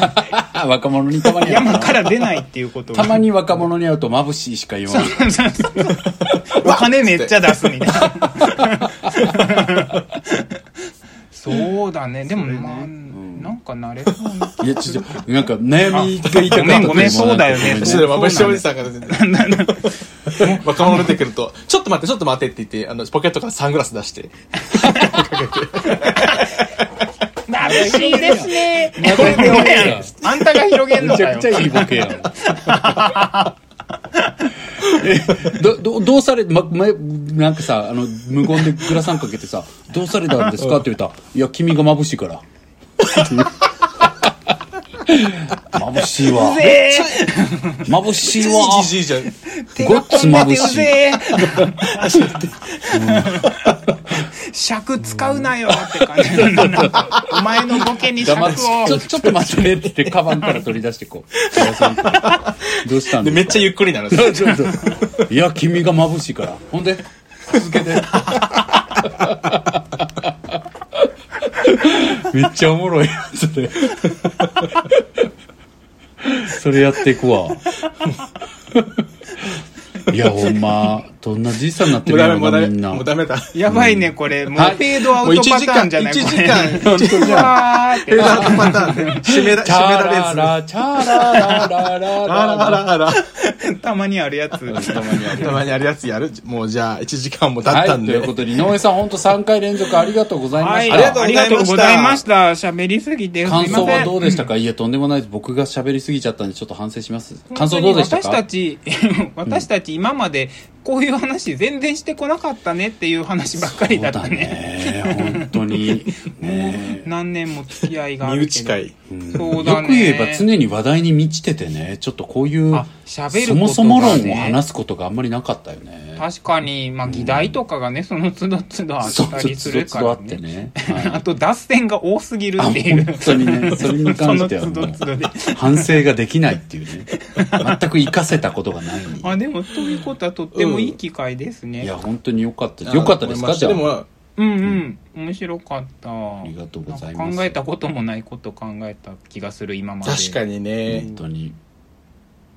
若者にたまに山から出ないっていうことがたまに若者に会うと眩しいしか言わない。お金めっちゃ出すみたいな そうだね。でもまあ、なんか慣れそうないや、ちょ、ちょ、なんか悩みが言いたかったごめんごめんそうだよねそれまぶしおじさんから出て。若者出てくると、ちょっと待って、ちょっと待ってって言って、あの、ポケットからサングラス出して。眩しいですね。また広げやんあんたが広げんのかよめちゃくちゃいいボケやん。え、ど、ど、どうされ、ま、ま、なんかさ、あの、無言でグラサンかけてさ、どうされたんですか？って言ったら、いや、君が眩しいから。眩しいわ。ぜ眩しいわ。ごっつ眩しい。ぜ尺使うなよって感じお前のボケに尺を黙ってちょ、ちょっと待ってねって言って、カバンから取り出してこう。どうしたんで、めっちゃゆっくりなの。そちょっといや、君が眩しいから。ほんで、続けて。めっちゃおもろいやん、それ。それやっていくわ。いや、ほんま、どんなじいさんになってもるうんダメ、もみんな。もうダメだ。やばいねこれもうフはいェードアもう1ウトパ時間、ターンじゃない1これ時間、本当じゃん。わーってフェードアウトパターンで、締め締めャられず。ララ、チャララララあラらあらあら。たまにあるやつたまにあるたまにあるやつやるもうじゃあ、1時間も経はい、ったんで。ということで、井上さん、本当3回連続ありがとうございました。はい、ありがとうございました。喋りすぎてす感想は。どうでしたか、いや、とんでもないです。僕が喋りすぎちゃったんで、ちょっと反省します。感想どうでしたか私たち、私たち今までこういう話全然してこなかったねっていう話ばっかりだったね。に。ね何年も付き合いがあ身るけど。内会。うんそうだねよく言えば常に話題に満ちててね、ちょっとこういう、あ、喋るそことが、ね、もそも論を話すことがあんまりなかったよね。確かに、まあ、議題とかがね、その都度都度あったりするかあらってね。ね。はい あと、脱線が多すぎるあっていう。本当にね、それに関しては。反省ができないっていうね。全く活かせたことがない。あ、でも、そういうことはとってもいい機会ですね。いや、本当に良かったです。良かったですか？じゃあ。うんうん、面白かった。ありがとうございます考えたこともないこと考えた気がする、今まで。確かにね本。当に。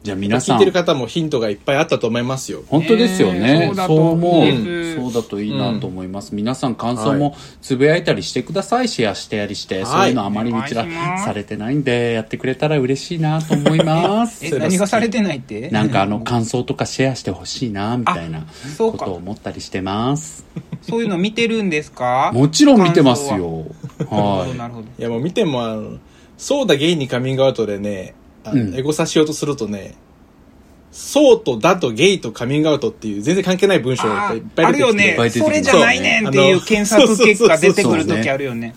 じゃあ皆さん聞いて、る方もヒントがいっぱいあったと思いますよ。本当ですよねね。そう思う。そうだといいなと思います。皆さん感想もつぶやいたりしてください。シェアしてやりして。はいそういうのあまりにちらされてないんで、やってくれたら嬉しいなと思います え、。何がされてないって？なんかあの感想とかシェアしてほしいな、みたいなそうかことを思ったりしてます。そういうの見てるんですか？もちろん見てますよ。なるほはど、なるほど。いやもう見ても、そうだゲイにカミングアウトでね、あのうん。エゴサしようとするとね、そうとだとゲイとカミングアウトっていう全然関係ない文章がいっぱい出てきて。あるよね。それじゃないねんっていう検索結果出てくる時あるよね。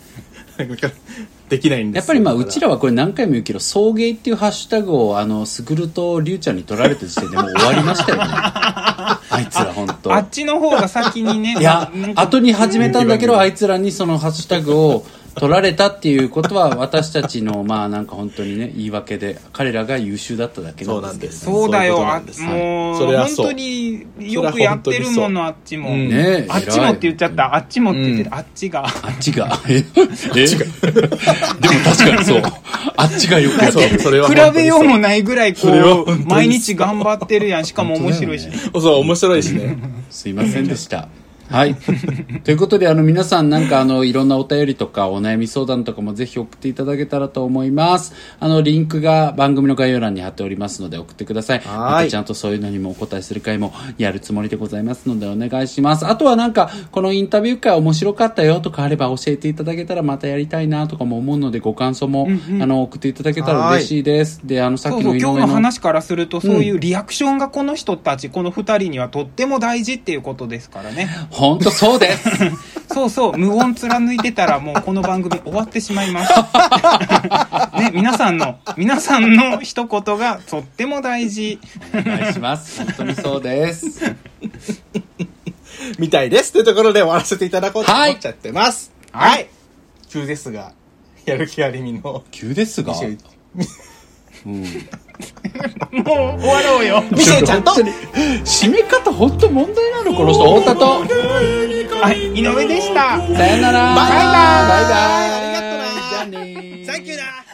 できないんですよ。やっぱりまあうちらはこれ何回も言うけど送迎っていうハッシュタグをあのスグルとリュウちゃんに取られた時点でもう終わりましたよね。あいつら本当。あっちの方が先にねいや後に始めたんだけどあいつらにそのハッシュタグを取られたっていうことは私たちのまあなんか本当にね言い訳で彼らが優秀だっただけなんですけどそうだよあんです。もうそれはそう。本当によくやってるものあっちも、うん。ねえあっちもって言っちゃった。あっちもって言ってあっちが。あっちが。え？え？でも確かにそう。あっちがよくやってる。それは比べようもないぐらいこうう。毎日頑張ってるやん。しかも面白いし、そうそう、面白いしね。すいませんでした。はい。ということで、あの、皆さんなんかあの、いろんなお便りとかお悩み相談とかもぜひ送っていただけたらと思います。あの、リンクが番組の概要欄に貼っておりますので送ってください。はいまたちゃんとそういうのにもお答えする回もやるつもりでございますのでお願いします。あとはなんか、このインタビュー会面白かったよとかあれば教えていただけたらまたやりたいなとかも思うので、ご感想も、あの、送っていただけたら嬉しいです。で、あの、さっきの今日の話からするとそういうリアクションがこの人たち、この二人にはとっても大事っていうことですからね本当そうです。そうそう無言貫いてたらもうこの番組終わってしまいます ね皆さんの皆さんの一言がとっても大事お願いします。本当にそうです。みたいです。というところで終わらせていただこうと思はいっちゃってます。はいはい。急ですが、やる気ありみの急ですが？21うん。もう終わろうよ。ミシェルちゃんと。締め方本当問題なのこの人。太田と。はい、井上でした。さよなら。バイバイ。バイバイ。ありがとうな。じゃあねー。サンキューだ。